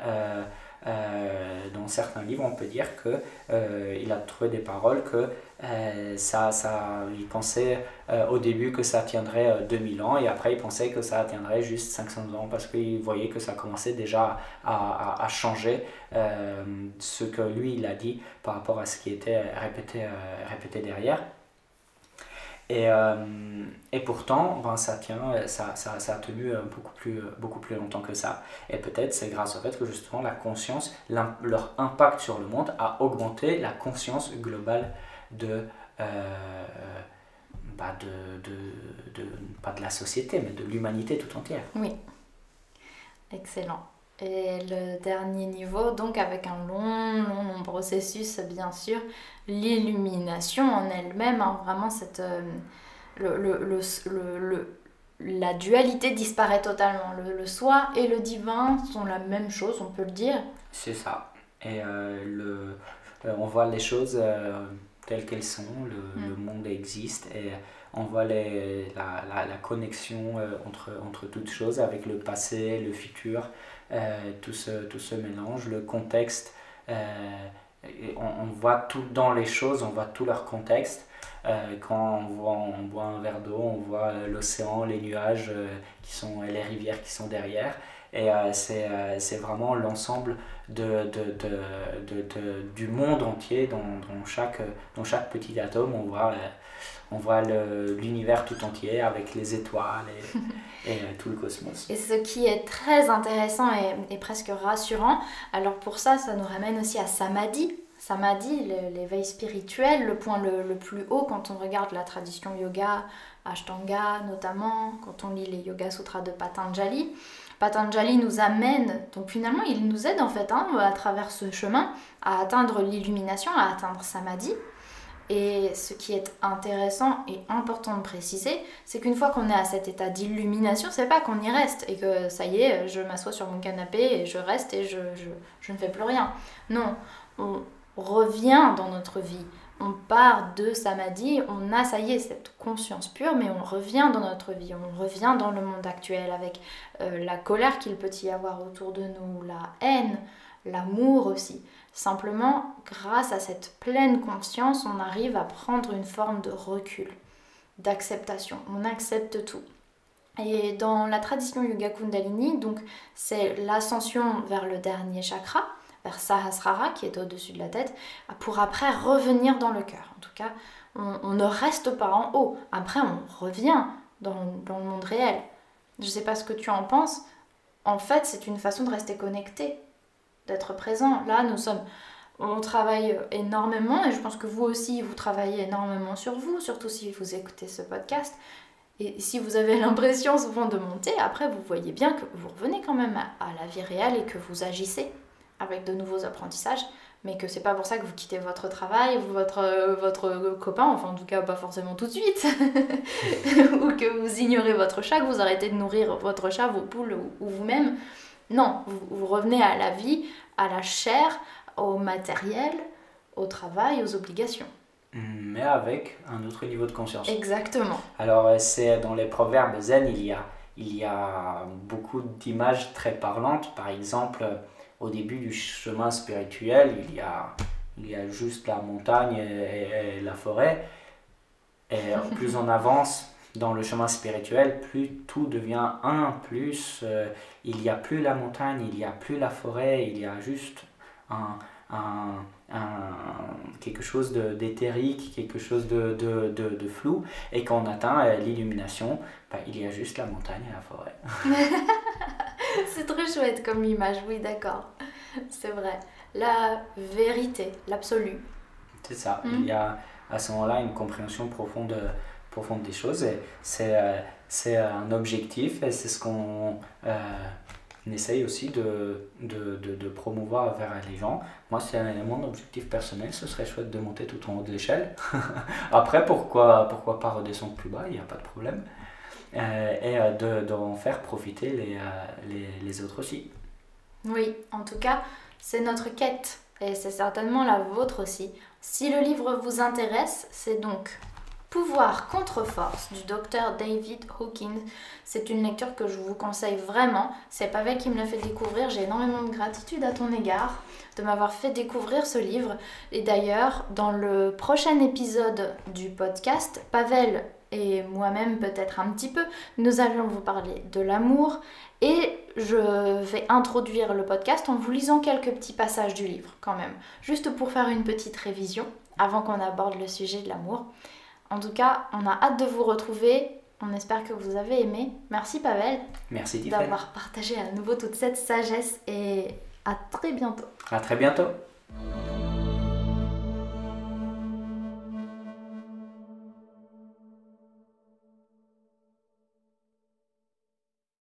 dans certains livres, on peut dire qu'il a trouvé des paroles que euh, ça, ça, il pensait au début que ça tiendrait 2000 ans et après il pensait que ça tiendrait juste 500 ans parce qu'il voyait que ça commençait déjà à, à, changer ce que lui il a dit par rapport à ce qui était répété, répété derrière. Et, euh, et pourtant, ben, ça, tient, ça, ça, ça, a tenu euh, beaucoup plus, euh, beaucoup plus longtemps que ça. Et peut-être c'est grâce au fait que justement la conscience, leur impact sur le monde a augmenté la conscience globale de, bah de, de, de, pas de la société, mais de l'humanité tout entière. Oui, excellent. Et le dernier niveau, donc avec un long, long, processus, bien sûr, l'illumination en elle-même, hein, vraiment cette, euh, le, le, le, la dualité disparaît totalement. Le, soi et le divin sont la même chose, on peut le dire. C'est ça. Et euh, le, on voit les choses telles qu'elles sont, le, mm. le, monde existe et on voit les, la, la, la, connexion entre, entre toutes choses avec le passé, le futur. Euh, tout, ce, tout ce mélange, le contexte, euh, on, voit tout dans les choses, on voit tout leur contexte. Euh, quand on, voit, on boit un verre d'eau, on voit l'océan, les nuages qui sont, et les rivières qui sont derrière. Et c'est vraiment l'ensemble de, de, de, du monde entier, dans, dans, chaque, dans chaque petit atome, on voit on voit l'univers tout entier avec les étoiles et, (laughs) et, euh, tout le cosmos. Et ce qui est très intéressant et, presque rassurant, alors pour ça, ça nous ramène aussi à Samadhi. Samadhi, l'éveil spirituel, le point le, le, plus haut quand on regarde la tradition yoga, Ashtanga notamment, quand on lit les Yoga Sutras de Patanjali. Patanjali nous amène, donc finalement il nous aide en fait hein, à travers ce chemin à atteindre l'illumination, à atteindre Samadhi. Et ce qui est intéressant et important de préciser, c'est qu'une fois qu'on est à cet état d'illumination, c'est pas qu'on y reste et que ça y est, je m'assois sur mon canapé et je reste et je, je, je, ne fais plus rien. Non, on revient dans notre vie. On part de samadhi, on a, ça y est, cette conscience pure, mais on revient dans notre vie, on revient dans le monde actuel avec euh, la colère qu'il peut y avoir autour de nous, la haine, l'amour aussi. Simplement, grâce à cette pleine conscience, on arrive à prendre une forme de recul, d'acceptation. On accepte tout. Et dans la tradition Yoga Kundalini, donc c'est l'ascension vers le dernier chakra, vers Sahasrara qui est au-dessus de la tête, pour après revenir dans le cœur. En tout cas, on, ne reste pas en haut. Après, on revient dans, le monde réel. Je ne sais pas ce que tu en penses. En fait, c'est une façon de rester connecté d'être présent. Là, nous sommes, on travaille énormément et je pense que vous aussi, vous travaillez énormément sur vous, surtout si vous écoutez ce podcast. Et si vous avez (laughs) l'impression souvent de monter, après vous voyez bien que vous revenez quand même à, la vie réelle et que vous agissez avec de nouveaux apprentissages, mais que c'est pas pour ça que vous quittez votre travail ou votre, votre copain, enfin en tout cas pas forcément tout de suite, (laughs) ou que vous ignorez votre chat, que vous arrêtez de nourrir votre chat, vos poules ou vous-même. Non, vous, revenez à la vie, à la chair, au matériel, au travail, aux obligations. Mais avec un autre niveau de conscience. Exactement. Alors, euh, c'est dans les proverbes zen, il y a, il y a beaucoup d'images très parlantes. Par exemple, au début du chemin spirituel, il y a, il y a juste la montagne et, et la forêt. Et (laughs) plus on avance, dans le chemin spirituel, plus tout devient un, plus euh, il n'y a plus la montagne, il n'y a plus la forêt, il y a juste un, un, quelque chose d'éthérique, quelque chose de, de, de, flou. Et quand on atteint euh, l'illumination, bah, il y a juste la montagne et la forêt. (laughs) C'est très chouette comme image, oui, d'accord. (laughs) C'est vrai. La vérité, l'absolu. C'est ça. Il hmm. y a à ce moment-là une compréhension profonde profonde des choses. Et c'est, euh, c'est un objectif et c'est ce qu'on euh, essaye aussi de, de, de, promouvoir vers les gens. Moi, c'est mon objectif personnel. Ce serait chouette de monter tout en haut de l'échelle. (laughs) Après, pourquoi, pourquoi pas redescendre plus bas? Il n'y a pas de problème. Euh, et de, d'en faire profiter les, les, les autres aussi. Oui, en tout cas, c'est notre quête et c'est certainement la vôtre aussi. Si le livre vous intéresse, c'est donc Pouvoir contre force du docteur David Hawkins. C'est une lecture que je vous conseille vraiment. C'est Pavel qui me l'a fait découvrir. J'ai énormément de gratitude à ton égard de m'avoir fait découvrir ce livre. Et d'ailleurs, dans le prochain épisode du podcast, Pavel et moi-même peut-être un petit peu, nous allons vous parler de l'amour et je vais introduire le podcast en vous lisant quelques petits passages du livre quand même, juste pour faire une petite révision avant qu'on aborde le sujet de l'amour. En tout cas, on a hâte de vous retrouver. On espère que vous avez aimé. Merci Pavel. Merci D'avoir partagé à nouveau toute cette sagesse et à très bientôt. À très bientôt.